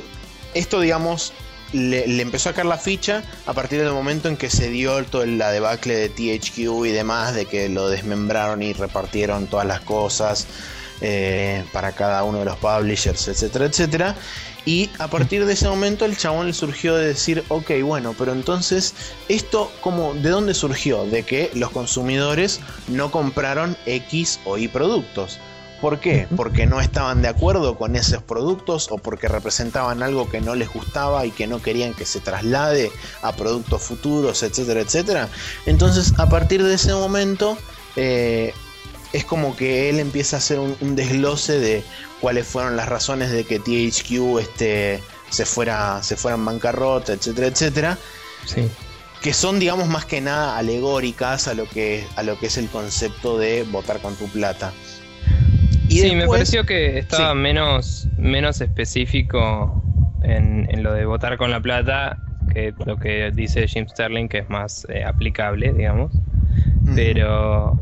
esto, digamos, le, empezó a caer la ficha a partir del momento en que se dio todo la debacle de THQ y demás, de que lo desmembraron y repartieron todas las cosas eh, para cada uno de los publishers, etcétera, etcétera. Y a partir de ese momento el chabón le surgió de decir, ok, bueno, pero entonces, ¿esto como de dónde surgió? De que los consumidores no compraron X o Y productos. ¿Por qué? Porque no estaban de acuerdo con esos productos o porque representaban algo que no les gustaba y que no querían que se traslade a productos futuros, etcétera, etcétera. Entonces, a partir de ese momento, eh, es como que él empieza a hacer un, desglose de cuáles fueron las razones de que THQ este, se, fuera, se fuera en bancarrota, etcétera, etcétera. Sí. Que son, digamos, más que nada alegóricas a lo que, a lo que es el concepto de votar con tu plata sí, me pareció que estaba menos, menos específico en, lo de votar con la plata que lo que dice Jim Sterling, que es más eh, aplicable, digamos. Pero,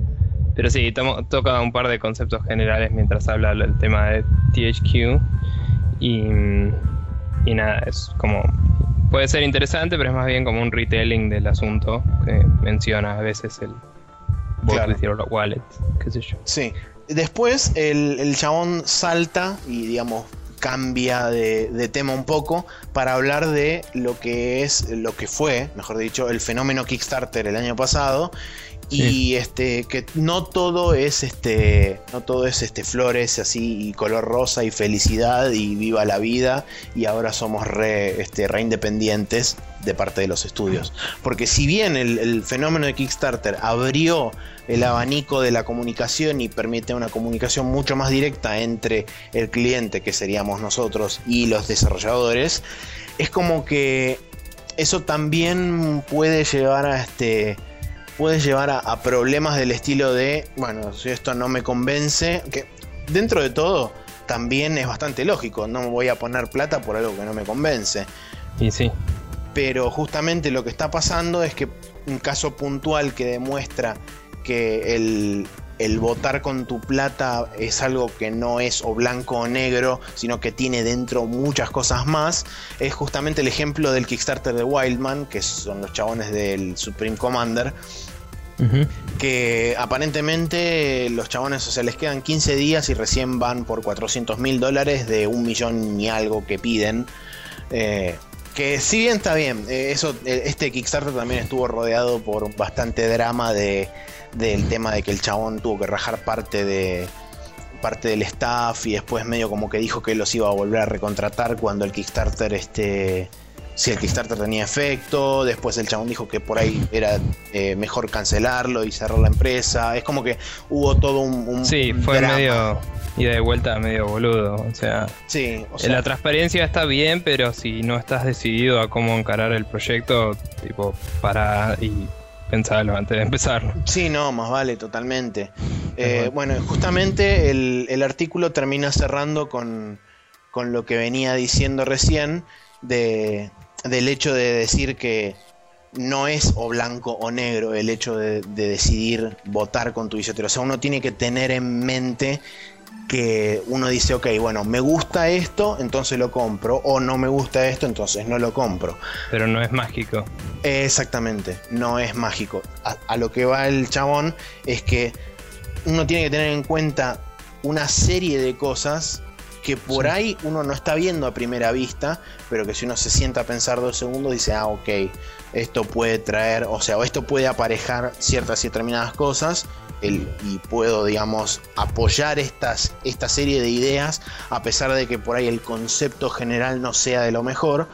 pero sí, toca un par de conceptos generales mientras habla el tema de THQ. Y, y nada, es como. Puede ser interesante, pero es más bien como un retelling del asunto que menciona a veces el. Claro. Wallet, qué sé yo. Sí, Después el, chabón salta y digamos cambia de, tema un poco para hablar de lo que es, lo que fue, mejor dicho, el fenómeno Kickstarter el año pasado y este que no todo es este no todo es este flores así y color rosa y felicidad y viva la vida. Y ahora somos re este re independientes de parte de los estudios. Porque si bien el, fenómeno de Kickstarter abrió el abanico de la comunicación y permite una comunicación mucho más directa entre el cliente que seríamos nosotros y los desarrolladores es como que eso también puede llevar a este puede llevar a, problemas del estilo de, bueno, si esto no me convence, que dentro de todo también es bastante lógico, no me voy a poner plata por algo que no me convence. Y sí. pero justamente lo que está pasando es que un caso puntual que demuestra que el, el votar con tu plata es algo que no es o blanco o negro, sino que tiene dentro muchas cosas más, es justamente el ejemplo del Kickstarter de Wildman, que son los chabones del Supreme Commander. Que aparentemente los chabones, o sea, les quedan 15 días y recién van por 400 mil dólares de un millón y algo que piden. Eh, que si bien está bien, eh, eso, eh, este Kickstarter también estuvo rodeado por bastante drama de, del tema de que el chabón tuvo que rajar parte de parte del staff y después medio como que dijo que los iba a volver a recontratar cuando el Kickstarter este si el Kickstarter tenía efecto, después el chabón dijo que por ahí era eh, mejor cancelarlo y cerrar la empresa, es como que hubo todo un... sí, fue medio ida de vuelta medio boludo, o sea, sí, o sea, la transparencia está bien, pero si no estás decidido a cómo encarar el proyecto, tipo, para y pensarlo antes de empezar. Sí, no, más vale, totalmente. Eh, bueno, justamente el, artículo termina cerrando con, lo que venía diciendo recién de, del hecho de decir que no es o blanco o negro el hecho de, de decidir votar con tu billetera. O sea, uno tiene que tener en mente que uno dice, ok, bueno, me gusta esto, entonces lo compro, o no me gusta esto, entonces no lo compro. Pero no es mágico. Exactamente, no es mágico. A, lo que va el chabón es que uno tiene que tener en cuenta una serie de cosas que por ahí uno no está viendo a primera vista, pero que si uno se sienta a pensar dos segundos dice, ah, ok, esto puede traer, o sea, o esto puede aparejar ciertas y determinadas cosas, y puedo, digamos, apoyar estas, esta serie de ideas a pesar de que por ahí el concepto general no sea de lo mejor,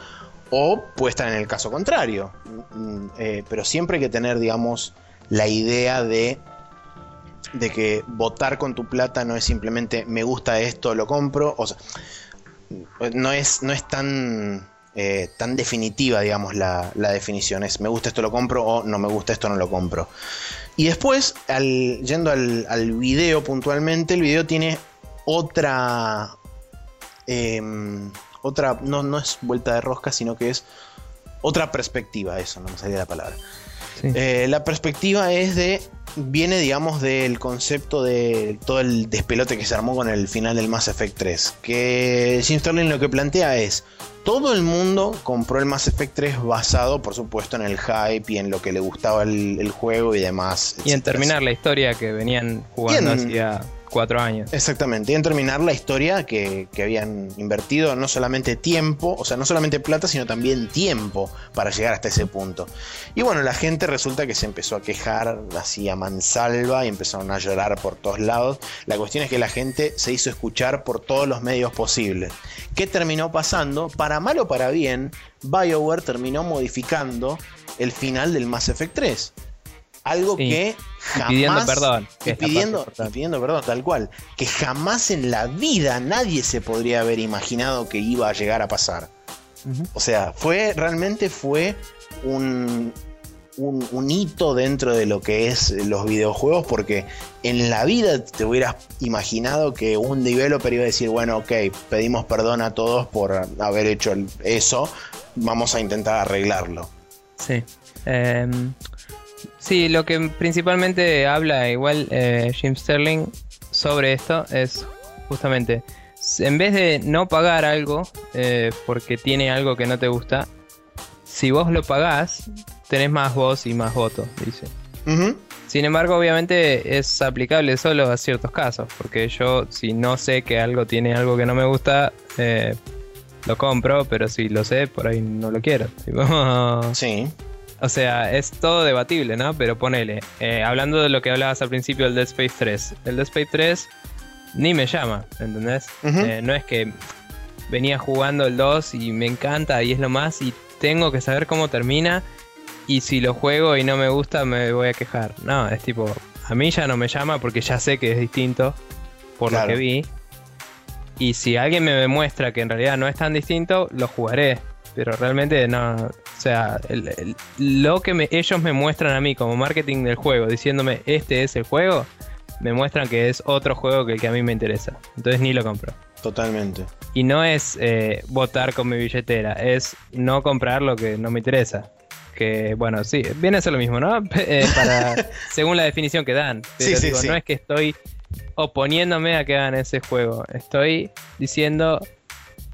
o puede estar en el caso contrario. Mm, eh, pero siempre hay que tener, digamos, la idea de, de que votar con tu plata no es simplemente me gusta esto, lo compro. O no es, no es tan, eh, tan definitiva, digamos, la, la, definición. Es me gusta esto, lo compro o no me gusta esto, no lo compro. Y después, yendo al, al, video puntualmente, el video tiene otra. Em, otra. No, no es vuelta de rosca, sino que es otra perspectiva. Eso, no me salía la palabra. Eh, la perspectiva es de. Viene, digamos, del concepto de todo el despelote que se armó con el final del Mass Effect 3. Que Jim Sterling lo que plantea es todo el mundo compró el Mass Effect 3 basado, por supuesto, en el hype y en lo que le gustaba el, juego y demás. Y en terminar la historia que venían jugando hacía cuatro años. Exactamente, y en terminar la historia que, habían invertido no solamente tiempo, o sea, no solamente plata, sino también tiempo para llegar hasta ese punto. Y bueno, la gente resulta que se empezó a quejar así a mansalva y empezaron a llorar por todos lados. La cuestión es que la gente se hizo escuchar por todos los medios posibles. ¿Qué terminó pasando? Para mal o para bien, BioWare terminó modificando el final del Mass Effect 3. Algo que jamás. pidiendo perdón. pidiendo, pidiendo perdón, tal cual. Que jamás en la vida nadie se podría haber imaginado que iba a llegar a pasar. O sea, fue. Realmente fue un, un, hito dentro de lo que es los videojuegos. Porque en la vida te hubieras imaginado que un developer iba a decir, bueno, ok, pedimos perdón a todos por haber hecho eso. Vamos a intentar arreglarlo. Sí. Em, Sí, lo que principalmente habla igual eh, Jim Sterling sobre esto es justamente, en vez de no pagar algo eh, porque tiene algo que no te gusta, si vos lo pagás, tenés más voz y más votos, dice. Sin embargo, obviamente es aplicable solo a ciertos casos, porque yo si no sé que algo tiene algo que no me gusta, eh, lo compro, pero si lo sé, por ahí no lo quiero. sí. O sea, es todo debatible, ¿no? Pero ponele, eh, hablando de lo que hablabas al principio del Dead Space 3. El Dead Space 3 ni me llama, ¿entendés? Eh, no es que venía jugando el 2 y me encanta y es lo más y tengo que saber cómo termina y si lo juego y no me gusta me voy a quejar. No, es tipo, a mí ya no me llama porque ya sé que es distinto por lo que vi. Y si alguien me demuestra que en realidad no es tan distinto, lo jugaré. Pero realmente no. O sea, lo que ellos me muestran a mí como marketing del juego, diciéndome este es el juego, me muestran que es otro juego que el que a mí me interesa. Entonces ni lo compro. Totalmente. Y no es eh, votar con mi billetera, es no comprar lo que no me interesa. Que bueno, sí, viene a ser lo mismo, ¿no? Eh, para, según la definición que dan. Pero Sí, sí, digo, sí. no es que estoy oponiéndome a que hagan ese juego. Estoy diciendo,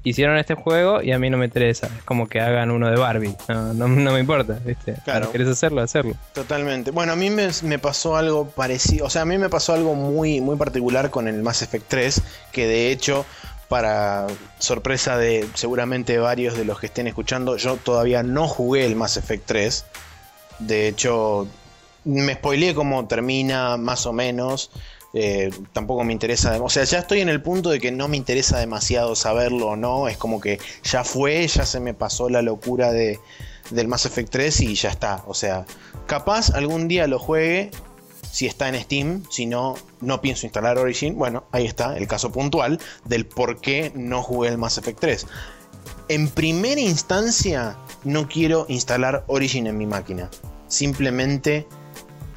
hicieron este juego y a mí no me interesa. Es como que hagan uno de Barbie. No, no, no me importa, ¿viste? Claro. ¿Querés hacerlo? Hacerlo. Totalmente. Bueno, a mí me, me pasó algo parecido. O sea, a mí me pasó algo muy, muy particular con el Mass Effect 3. Que de hecho, para sorpresa de seguramente varios de los que estén escuchando, yo todavía no jugué el Mass Effect 3. De hecho, me spoileé cómo termina, más o menos. Eh, tampoco me interesa. O sea, ya estoy en el punto de que no me interesa demasiado saberlo o no. Es como que ya fue, ya se me pasó la locura de, del Mass Effect 3 y ya está. O sea, capaz algún día lo juegue si está en Steam. Si no, no pienso instalar Origin. Bueno, ahí está el caso puntual del por qué no jugué el Mass Effect 3. En primera instancia, no quiero instalar Origin en mi máquina. Simplemente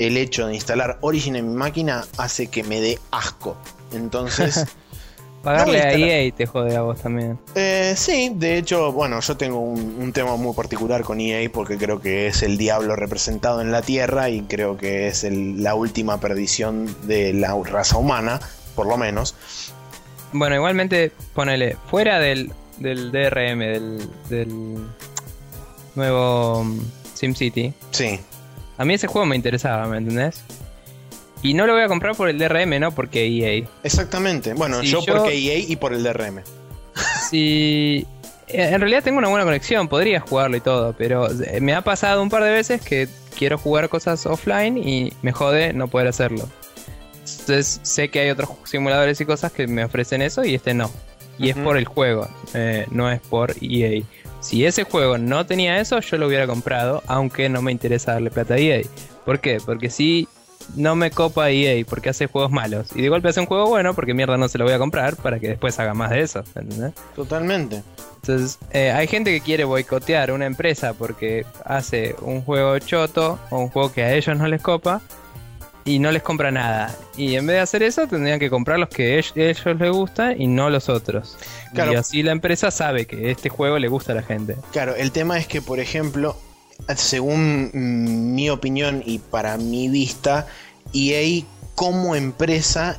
el hecho de instalar Origin en mi máquina hace que me dé asco. Entonces, Pagarle No, a EA te jode a vos también. eh, sí, de hecho, bueno, yo tengo un, un tema muy particular con EA porque creo que es el diablo representado en la Tierra y creo que es el- la última perdición de la raza humana, por lo menos. Bueno, igualmente, ponele, fuera del, del DRM, del, del nuevo mm, SimCity, Sí, a mí ese juego me interesaba, ¿me entendés? Y no lo voy a comprar por el DRM, no porque EA. exactamente. Bueno, Sí, yo, yo- porque EA y por el DRM. Si eh, en realidad tengo una buena conexión, podría jugarlo y todo, pero eh, me ha pasado un par de veces que quiero jugar cosas offline y me jode no poder hacerlo. Entonces sé que hay otros simuladores y cosas que me ofrecen eso y este no. Y es por el juego, eh, no es por EA. Si ese juego no tenía eso, yo lo hubiera comprado, aunque no me interesa darle plata a EA. ¿Por qué? Porque si no me copa EA porque hace juegos malos. Y de golpe hace un juego bueno porque mierda no se lo voy a comprar para que después haga más de eso. ¿entendés? Totalmente. Entonces, eh, hay gente que quiere boicotear una empresa porque hace un juego choto o un juego que a ellos no les copa y no les compra nada. Y en vez de hacer eso, tendrían que comprar los que ell- ellos les gustan y no los otros. Claro. Y así la empresa sabe que este juego le gusta a la gente. Claro, el tema es que, por ejemplo, según mm, mi opinión y para mi vista, EA como empresa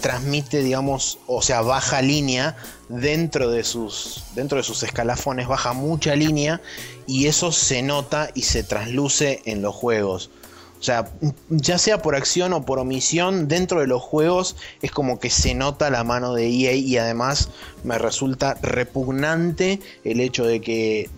transmite, digamos, o sea, baja línea dentro de sus dentro de sus escalafones, baja mucha línea y eso se nota y se trasluce en los juegos. O sea, ya sea por acción o por omisión, dentro de los juegos es como que se nota la mano de EA y además me resulta repugnante el hecho de que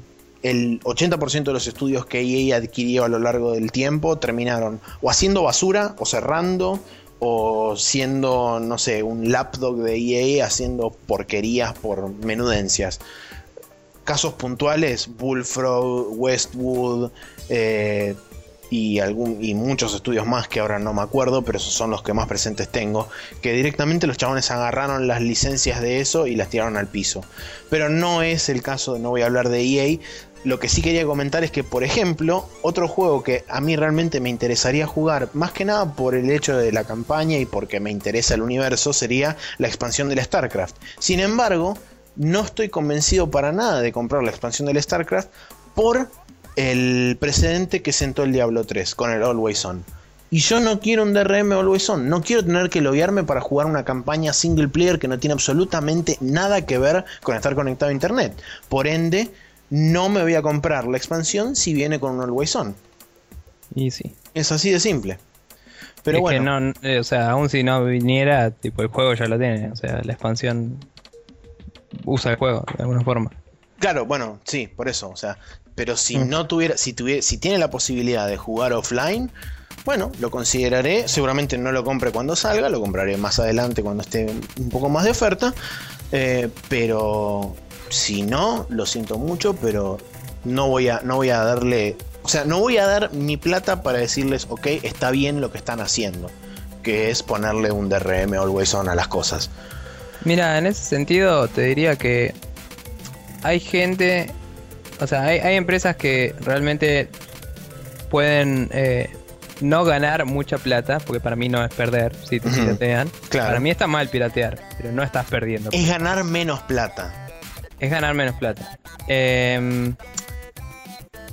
el 80% de los estudios que EA adquirió a lo largo del tiempo terminaron o haciendo basura o cerrando o siendo, no sé, un lapdog de EA haciendo porquerías por menudencias. Casos puntuales, Bullfrog, Westwood eh, y, algún, y muchos estudios más que ahora no me acuerdo, pero esos son los que más presentes tengo, que directamente los chabones agarraron las licencias de eso y las tiraron al piso. Pero no es el caso, no voy a hablar de EA, lo que sí quería comentar es que, por ejemplo, otro juego que a mí realmente me interesaría jugar, más que nada por el hecho de la campaña y porque me interesa el universo, sería la expansión del StarCraft. Sin embargo, no estoy convencido para nada de comprar la expansión del StarCraft por el precedente que sentó el Diablo 3 con el Always On. Y yo no quiero un DRM Always On, no quiero tener que loguearme para jugar una campaña single player que no tiene absolutamente nada que ver con estar conectado a internet. Por ende, no me voy a comprar la expansión si viene con un Always On. Y sí. Es así de simple. Pero es bueno, que no, eh, o sea, aún si no viniera, tipo, el juego ya lo tiene. O sea, la expansión usa el juego de alguna forma. claro, bueno, sí, por eso, o sea, pero si Mm. no tuviera, si tuviera, si tiene la posibilidad de jugar offline, bueno, lo consideraré. Seguramente no lo compre cuando salga, lo compraré más adelante cuando esté un poco más de oferta. eh, pero si no, lo siento mucho, pero no voy a, no voy a darle, o sea, no voy a dar mi plata para decirles, ok, está bien lo que están haciendo, que es ponerle un DRM always on a las cosas. Mira, en ese sentido te diría que hay gente, o sea, hay, hay empresas que realmente pueden eh, no ganar mucha plata, porque para mí no es perder si te piratean. Para mí está mal piratear, pero no estás perdiendo. Es ganar menos plata. Es ganar menos plata. Em,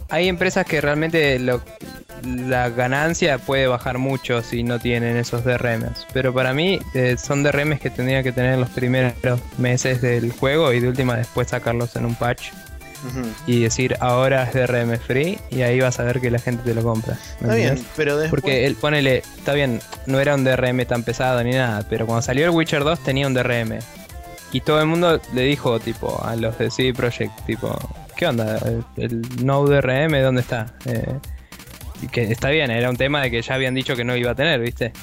hay empresas que realmente la ganancia puede bajar mucho si no tienen esos DRMs. Pero para mí eh, son DRMs que tendría que tener los primeros meses del juego y de última después sacarlos en un patch y decir ahora es DRM free y ahí vas a ver que la gente te lo compra. Está bien, pero después... Porque él, ponele, está bien, no era un DRM tan pesado ni nada, pero cuando salió el Witcher 2 tenía un DRM. Y todo el mundo le dijo, tipo, a los de CD Projekt, tipo, ¿qué onda? ¿El, no DRM dónde está? Eh, que está bien, era un tema de que ya habían dicho que no iba a tener, ¿viste?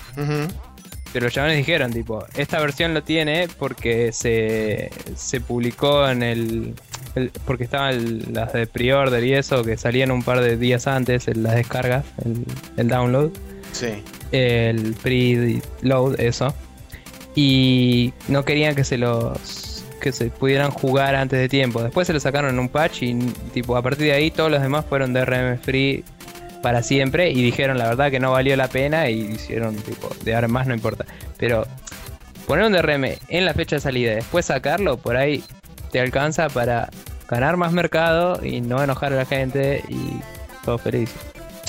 Pero los chavales dijeron, tipo, esta versión lo tiene porque se, se publicó en el, porque estaban las de pre-order y eso, que salían un par de días antes, en las descargas, el, download. Sí. El pre-load, eso. Y no querían que se los que se pudieran jugar antes de tiempo. Después se lo sacaron en un patch y tipo a partir de ahí todos los demás fueron DRM free para siempre y dijeron la verdad que no valió la pena y hicieron tipo de ahora más no importa. Pero poner un DRM en la fecha de salida y después sacarlo por ahí te alcanza para ganar más mercado y no enojar a la gente y todo feliz.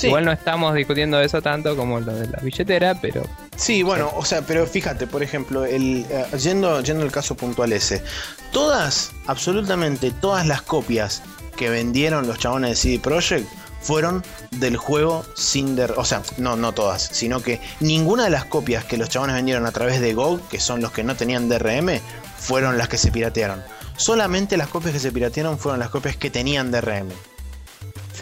Igual no estamos discutiendo eso tanto como lo de la billetera, pero... Sí, bueno, o sea, pero fíjate, por ejemplo, el, eh, yendo, yendo al caso puntual ese, todas, absolutamente todas las copias que vendieron los chabones de CD Projekt fueron del juego sin o sea, no, no todas, sino que ninguna de las copias que los chabones vendieron a través de GOG, que son los que no tenían DRM, fueron las que se piratearon solamente las copias que se piratearon fueron las copias que tenían DRM.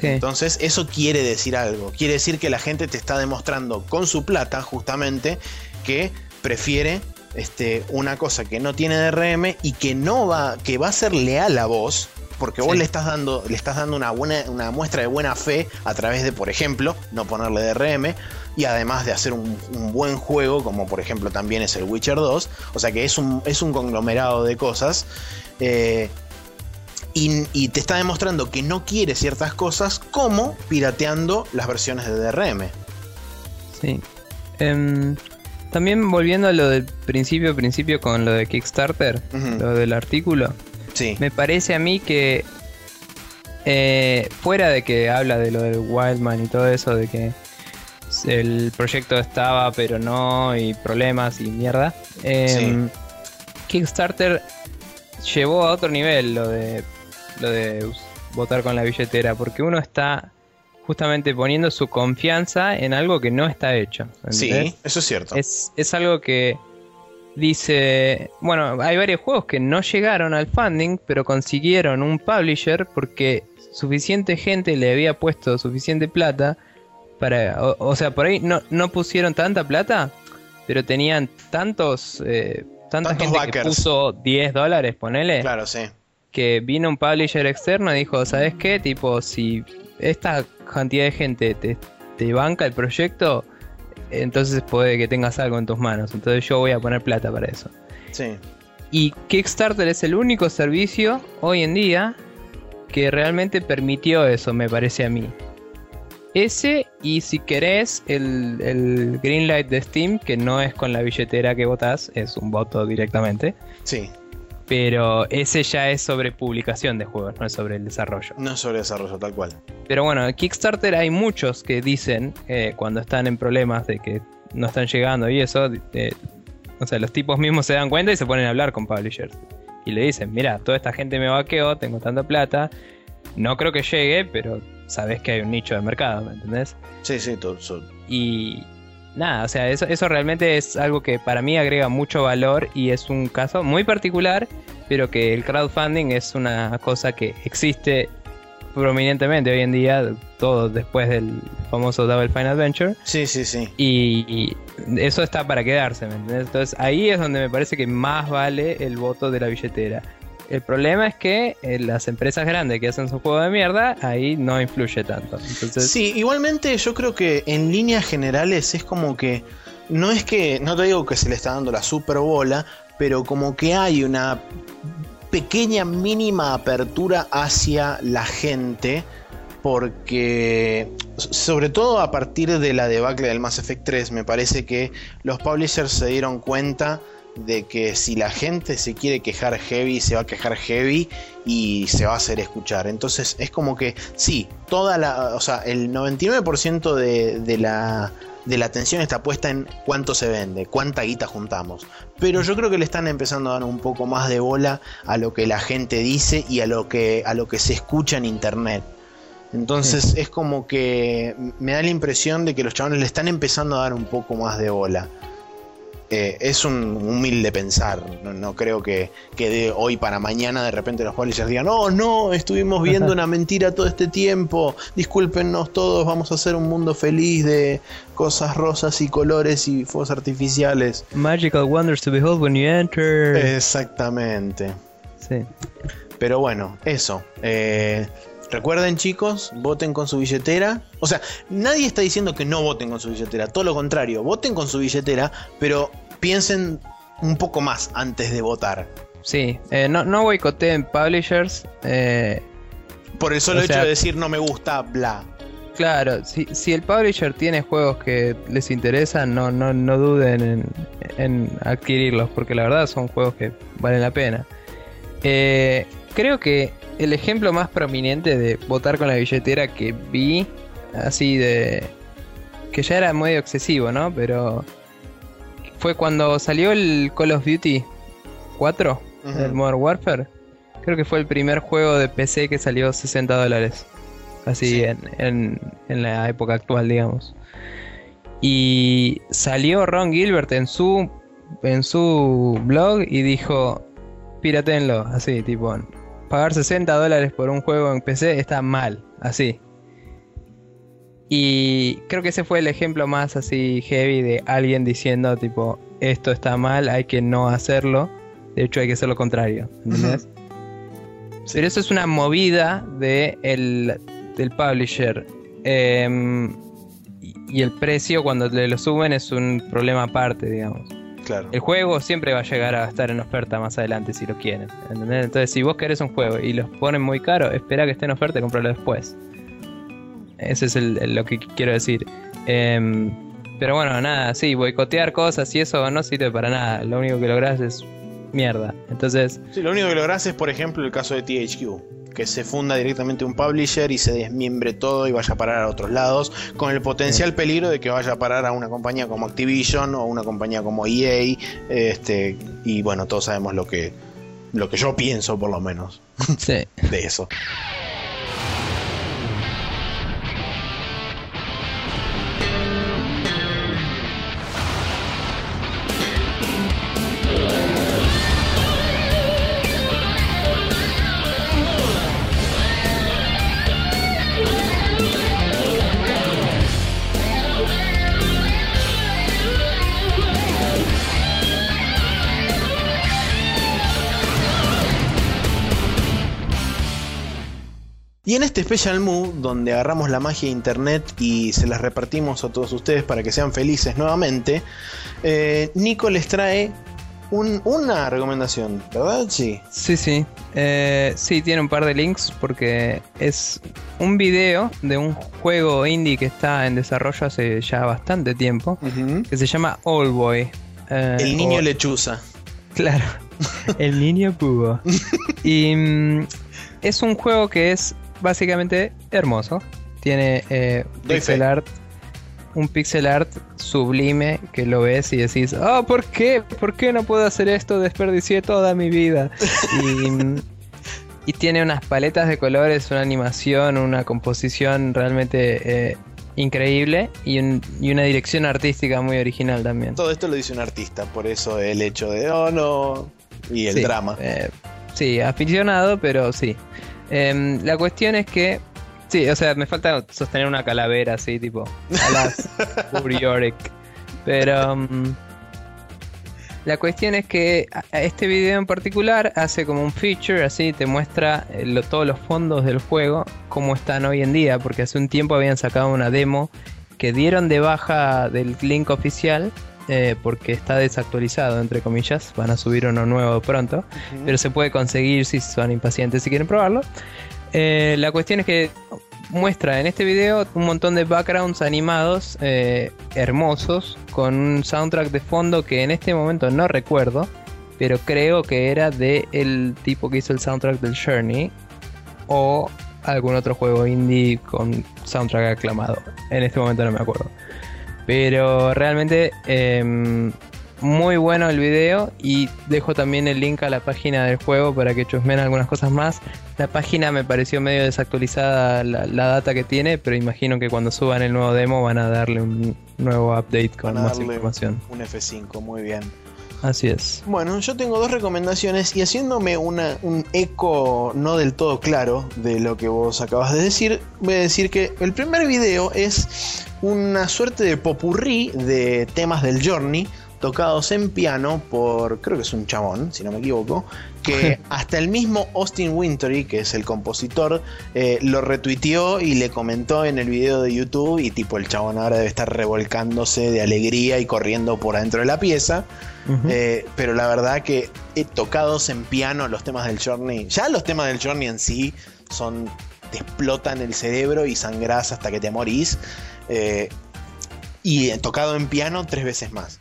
Entonces, eso quiere decir algo. Quiere decir que la gente te está demostrando con su plata, justamente, que prefiere este, una cosa que no tiene DRM y que no va, que va a ser leal a vos, porque vos le estás dando, le estás dando una buena, una muestra de buena fe a través de, por ejemplo, no ponerle DRM, y además de hacer un, buen juego, como por ejemplo también es el Witcher 2, o sea que es un, es un conglomerado de cosas. Eh, y, te está demostrando que no quiere ciertas cosas como pirateando las versiones de DRM. Sí. Em, también volviendo a lo del principio, principio con lo de Kickstarter, lo del artículo. Sí. Me parece a mí que eh, fuera de que habla de lo del Wildman y todo eso, de que el proyecto estaba pero no y problemas y mierda. Em, Kickstarter llevó a otro nivel lo de lo de votar con la billetera porque uno está justamente poniendo su confianza en algo que no está hecho. Sí, eso es cierto. Es, es algo que dice, bueno, hay varios juegos que no llegaron al funding, pero consiguieron un publisher porque suficiente gente le había puesto suficiente plata para, o, sea, por ahí no, no pusieron tanta plata, pero tenían tantos, eh, tanta gente que puso 10 dólares, ponele. Claro, sí. Que vino un publisher externo y dijo, ¿sabes qué? Tipo, si esta cantidad de gente te, te banca el proyecto, entonces puede que tengas algo en tus manos. Entonces yo voy a poner plata para eso. Sí. Y Kickstarter es el único servicio hoy en día que realmente permitió eso, me parece a mí. Ese y si querés el, el Greenlight de Steam, que no es con la billetera que votás, es un voto directamente. Sí. Pero ese ya es sobre publicación de juegos, no es sobre el desarrollo. No es sobre desarrollo, tal cual. Pero bueno, en Kickstarter hay muchos que dicen, eh, cuando están en problemas de que no están llegando y eso, o sea, los tipos mismos se dan cuenta y se ponen a hablar con publishers. Y le dicen, mira, toda esta gente me vaqueó, tengo tanta plata, no creo que llegue, pero sabes que hay un nicho de mercado, ¿me entendés? Sí, sí, todo. Y nada, o sea, eso, eso realmente es algo que para mí agrega mucho valor y es un caso muy particular, pero que el crowdfunding es una cosa que existe prominentemente hoy en día, todo después del famoso Double Fine Adventure. Sí, sí, sí. Y, eso está para quedarse, ¿me entendés? Entonces ahí es donde me parece que más vale el voto de la billetera. El problema es que eh, las empresas grandes que hacen su juego de mierda, ahí no influye tanto. Sí, igualmente yo creo que en líneas generales es como que no es que, no te digo que se le está dando la super bola, pero como que hay una pequeña mínima apertura hacia la gente porque sobre todo a partir de la debacle del Mass Effect 3 me parece que los publishers se dieron cuenta de que si la gente se quiere quejar heavy, se va a quejar heavy y se va a hacer escuchar. Entonces es como que sí, toda la, o sea, el 99% de, de la de la atención está puesta en cuánto se vende, cuánta guita juntamos. Pero yo creo que le están empezando a dar un poco más de bola a lo que la gente dice y a lo que, a lo que se escucha en internet. Entonces es como que me da la impresión de que los chavales le están empezando a dar un poco más de bola. Eh, es un humilde pensar. No, creo que, que, de hoy para mañana de repente los policías digan, oh no, estuvimos viendo una mentira todo este tiempo, discúlpenos todos, vamos a hacer un mundo feliz de cosas rosas y colores y fuegos artificiales. Magical wonders to behold when you enter. Exactamente. Sí. Pero bueno, eso. Eh, Recuerden chicos, voten con su billetera. O sea, nadie está diciendo que no voten con su billetera, todo lo contrario, voten con su billetera, pero piensen un poco más antes de votar. Sí, eh, no, no boicoteen publishers. Eh, Por el solo hecho de decir no me gusta, bla. Claro, si, si, el publisher tiene juegos que les interesan, no, no, no duden en, en, adquirirlos, porque la verdad son juegos que valen la pena. Eh, creo que el ejemplo más prominente de votar con la billetera que vi, así de... que ya era medio excesivo, ¿no? Pero fue cuando salió el Call of Duty 4, el Modern Warfare. Creo que fue el primer juego de PC que salió 60 dólares. Así en, en, la época actual, digamos. Y salió Ron Gilbert en su, en su blog y dijo, piratenlo, así, tipo, pagar 60 dólares por un juego en PC está mal, así. Y creo que ese fue el ejemplo más así heavy de alguien diciendo tipo, esto está mal, hay que no hacerlo. De hecho hay que hacer lo contrario, ¿entendés? Pero eso es una movida de el, del publisher. Em, y el precio cuando le lo suben es un problema aparte, digamos. El juego siempre va a llegar a estar en oferta más adelante si lo quieren. Entonces, si vos querés un juego y los ponen muy caro, espera que esté en oferta y comprarlo después. Ese es lo que quiero decir. Em, pero bueno, nada, sí, boicotear cosas y eso no sirve para nada. Lo único que lográs es mierda. Entonces. Sí, lo único que lográs es, por ejemplo, el caso de THQ que se funda directamente un publisher y se desmiembre todo y vaya a parar a otros lados, con el potencial peligro de que vaya a parar a una compañía como Activision o una compañía como EA, este, y bueno, todos sabemos lo que, lo que yo pienso por lo menos de eso. Y en este Special Move, donde agarramos la magia de internet y se las repartimos a todos ustedes para que sean felices nuevamente, eh, Nico les trae una recomendación, ¿verdad? Sí. Sí, sí. Eh, sí, tiene un par de links porque es un video de un juego indie que está en desarrollo hace ya bastante tiempo, que se llama All Boy. Eh, el niño lechuza. Claro, el niño pudo. y mm, es un juego que es básicamente hermoso. Tiene eh, pixel art, un pixel art sublime que lo ves y decís, oh, ¿por qué? ¿Por qué no puedo hacer esto? Desperdicié toda mi vida. y, tiene unas paletas de colores, una animación, una composición realmente eh, increíble y, una dirección artística muy original también. Todo esto lo dice un artista, por eso el hecho de, oh no, y el drama. Eh, sí, aficionado, pero sí. Em, la cuestión es que. Sí, o sea, me falta sostener una calavera así, tipo. A las Pero. Um, la cuestión es que este video en particular hace como un feature, así te muestra eh, todos los fondos del juego, cómo están hoy en día, porque hace un tiempo habían sacado una demo que dieron de baja del link oficial eh, porque está desactualizado, entre comillas. Van a subir uno nuevo pronto, pero se puede conseguir si son impacientes y quieren probarlo. Eh, la cuestión es que muestra en este video un montón de backgrounds animados eh, hermosos con un soundtrack de fondo que en este momento no recuerdo, pero creo que era de el tipo que hizo el soundtrack del Journey o algún otro juego indie con soundtrack aclamado. En este momento no me acuerdo. Pero realmente em, muy bueno el video y dejo también el link a la página del juego para que chusmen algunas cosas más. La página me pareció medio desactualizada la, data que tiene, pero imagino que cuando suban el nuevo demo van a darle un nuevo update con más información. Un F5, muy bien. Así es. Bueno, yo tengo dos recomendaciones y haciéndome un eco no del todo claro de lo que vos acabas de decir, voy a decir que el primer video es una suerte de popurrí de temas del Journey tocados en piano por, creo que es un chabón, si no me equivoco, que hasta el mismo Austin Wintory, que es el compositor, eh, lo retuiteó y le comentó en el video de YouTube y tipo el chabón ahora debe estar revolcándose de alegría y corriendo por adentro de la pieza. Eh, pero la verdad que eh, tocados en piano los temas del Journey, ya los temas del Journey en sí son, te explotan el cerebro y sangras hasta que te morís. y tocado en piano tres veces más.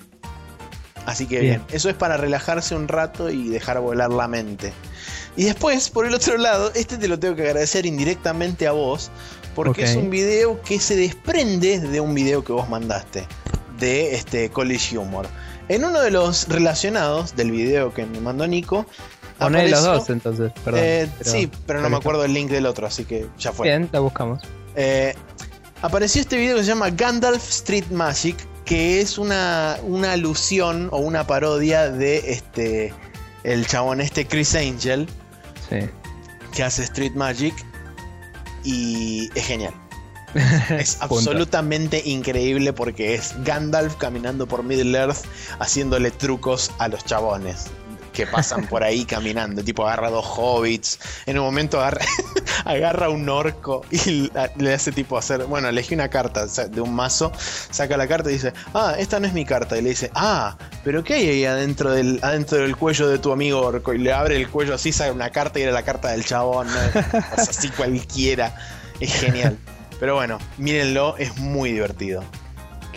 Así que bien. eso es para relajarse un rato y dejar volar la mente. Y después, por el otro lado, este te lo tengo que agradecer indirectamente a vos, porque es un video que se desprende de un video que vos mandaste, de este College Humor. En uno de los relacionados del video que me mandó Nico, Poné los dos entonces, perdón. Eh, sí, pero no me acuerdo el link del otro, así que ya fue. Bien, la buscamos. Eh, apareció este video que se llama Gandalf Street Magic, que es una, alusión o una parodia de este el chabón este Chris Angel que hace Street Magic y es genial. es absolutamente increíble porque es Gandalf caminando por Middle Earth haciéndole trucos a los chabones que pasan por ahí caminando. Tipo, agarra dos hobbits. En un momento agarra, un orco y le hace tipo hacer. Bueno, elegí una carta de un mazo, saca la carta y dice: Ah, esta no es mi carta. Y le dice: Ah, pero ¿qué hay ahí adentro del, del cuello de tu amigo orco? Y le abre el cuello así, saca una carta y era la carta del chabón. así cualquiera. Es genial. Pero bueno, mírenlo, es muy divertido.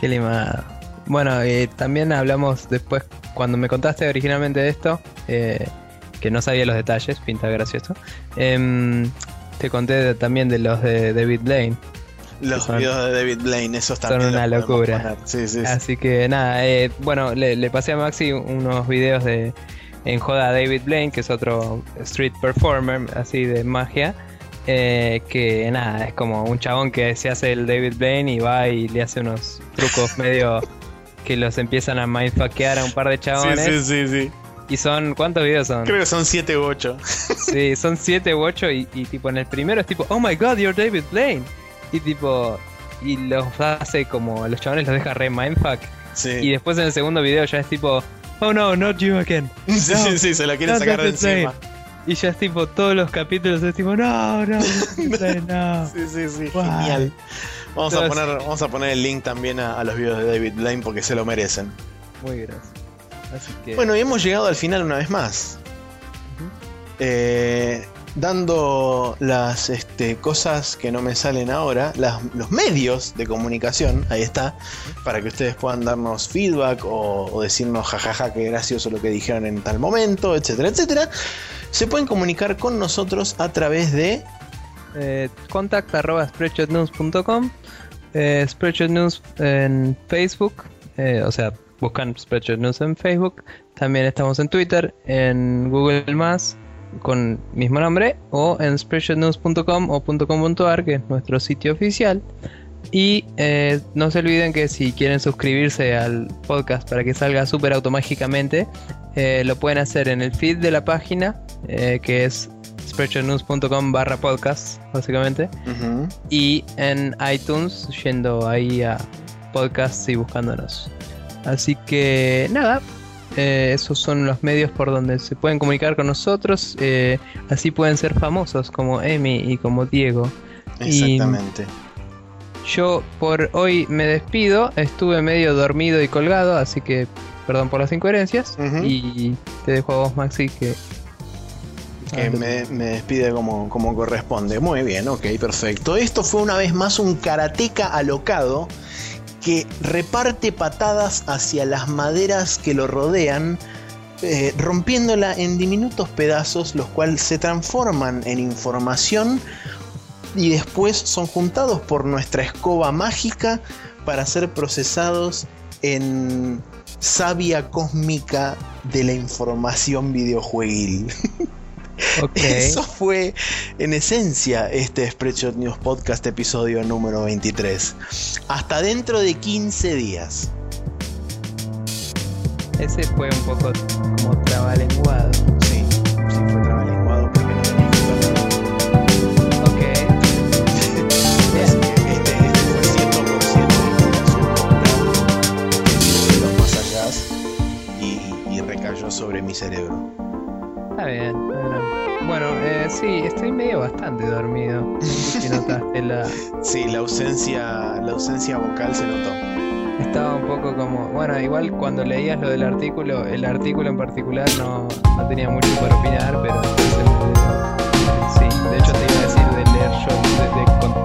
Qué limada. Bueno, eh, también hablamos después cuando me contaste originalmente de esto, eh, que no sabía los detalles, pinta gracioso, eh, te conté también de los de David Blaine. Los videos de David Blaine, esos también. Son una locura. Sí, sí, Así que nada, eh, bueno, le, pasé a Maxi unos videos de en joda David Blaine, que es otro street performer, así de magia. Eh, que nada, es como un chabón que se hace el David Blaine y va y le hace unos trucos medio que los empiezan a mindfuckear a un par de chabones. Sí, sí, sí, sí. Y son, ¿cuántos videos son? Creo que son 7 u 8. sí, son 7 u 8 y, tipo en el primero es tipo, oh my god, you're David Blaine. Y tipo, y los hace como, los chabones los deja re mindfuck. Sí. Y después en el segundo video ya es tipo, oh no, not you again. sí, sí, sí, se la quieren sacar de encima. Y ya es tipo, todos los capítulos es tipo, no, no, no. sí, sí, sí, genial. Vamos a, poner, vamos a poner el link también a, los videos de David Blaine porque se lo merecen. Muy gracias. Bueno, y hemos llegado al final una vez más. Eh, dando las este, cosas que no me salen ahora, los medios de comunicación, ahí está, para que ustedes puedan darnos feedback o, decirnos jajaja qué gracioso lo que dijeron en tal momento, etcétera, etcétera. Se pueden comunicar con nosotros a través de eh, eh, News en Facebook, eh, o sea, buscan Spreadshot News en Facebook. También estamos en Twitter, en Google con mismo nombre, o en spreadshotnews.com o .com.ar, que es nuestro sitio oficial. Y eh, no se olviden que si quieren suscribirse al podcast para que salga súper automáticamente, eh, lo pueden hacer en el feed de la página, que es spreadshotnews.com barra podcast, básicamente. Y en iTunes, yendo ahí a podcasts y buscándonos. Así que nada, eh, esos son los medios por donde se pueden comunicar con nosotros. Eh, así pueden ser famosos como Emi y como Diego. Exactamente. yo por hoy me despido. Estuve medio dormido y colgado, así que perdón por las incoherencias. Y te dejo a vos, Maxi, que que me, me despide como, como corresponde. Muy bien, ok, perfecto. Esto fue una vez más un karateca alocado que reparte patadas hacia las maderas que lo rodean, eh, rompiéndola en diminutos pedazos, los cuales se transforman en información y después son juntados por nuestra escoba mágica para ser procesados en savia cósmica de la información videojueguil. Eso fue en esencia este Spreadshot News Podcast episodio número 23. Hasta dentro de 15 días. Ese fue un poco como trabalenguado. Sí, sí fue trabalenguado porque no tenía que Ok. Así que este, este fue 100% inspiración comprada de los más allá y, y recayó sobre mi cerebro. Está bien. Bueno, bueno, eh, sí, estoy medio bastante dormido. Si notaste la. Sí, la ausencia, la ausencia vocal se notó. Estaba un poco como. Bueno, igual cuando leías lo del artículo, el artículo en particular no, no tenía mucho para opinar, pero. Sí, de hecho te iba a decir de leer yo, de, de,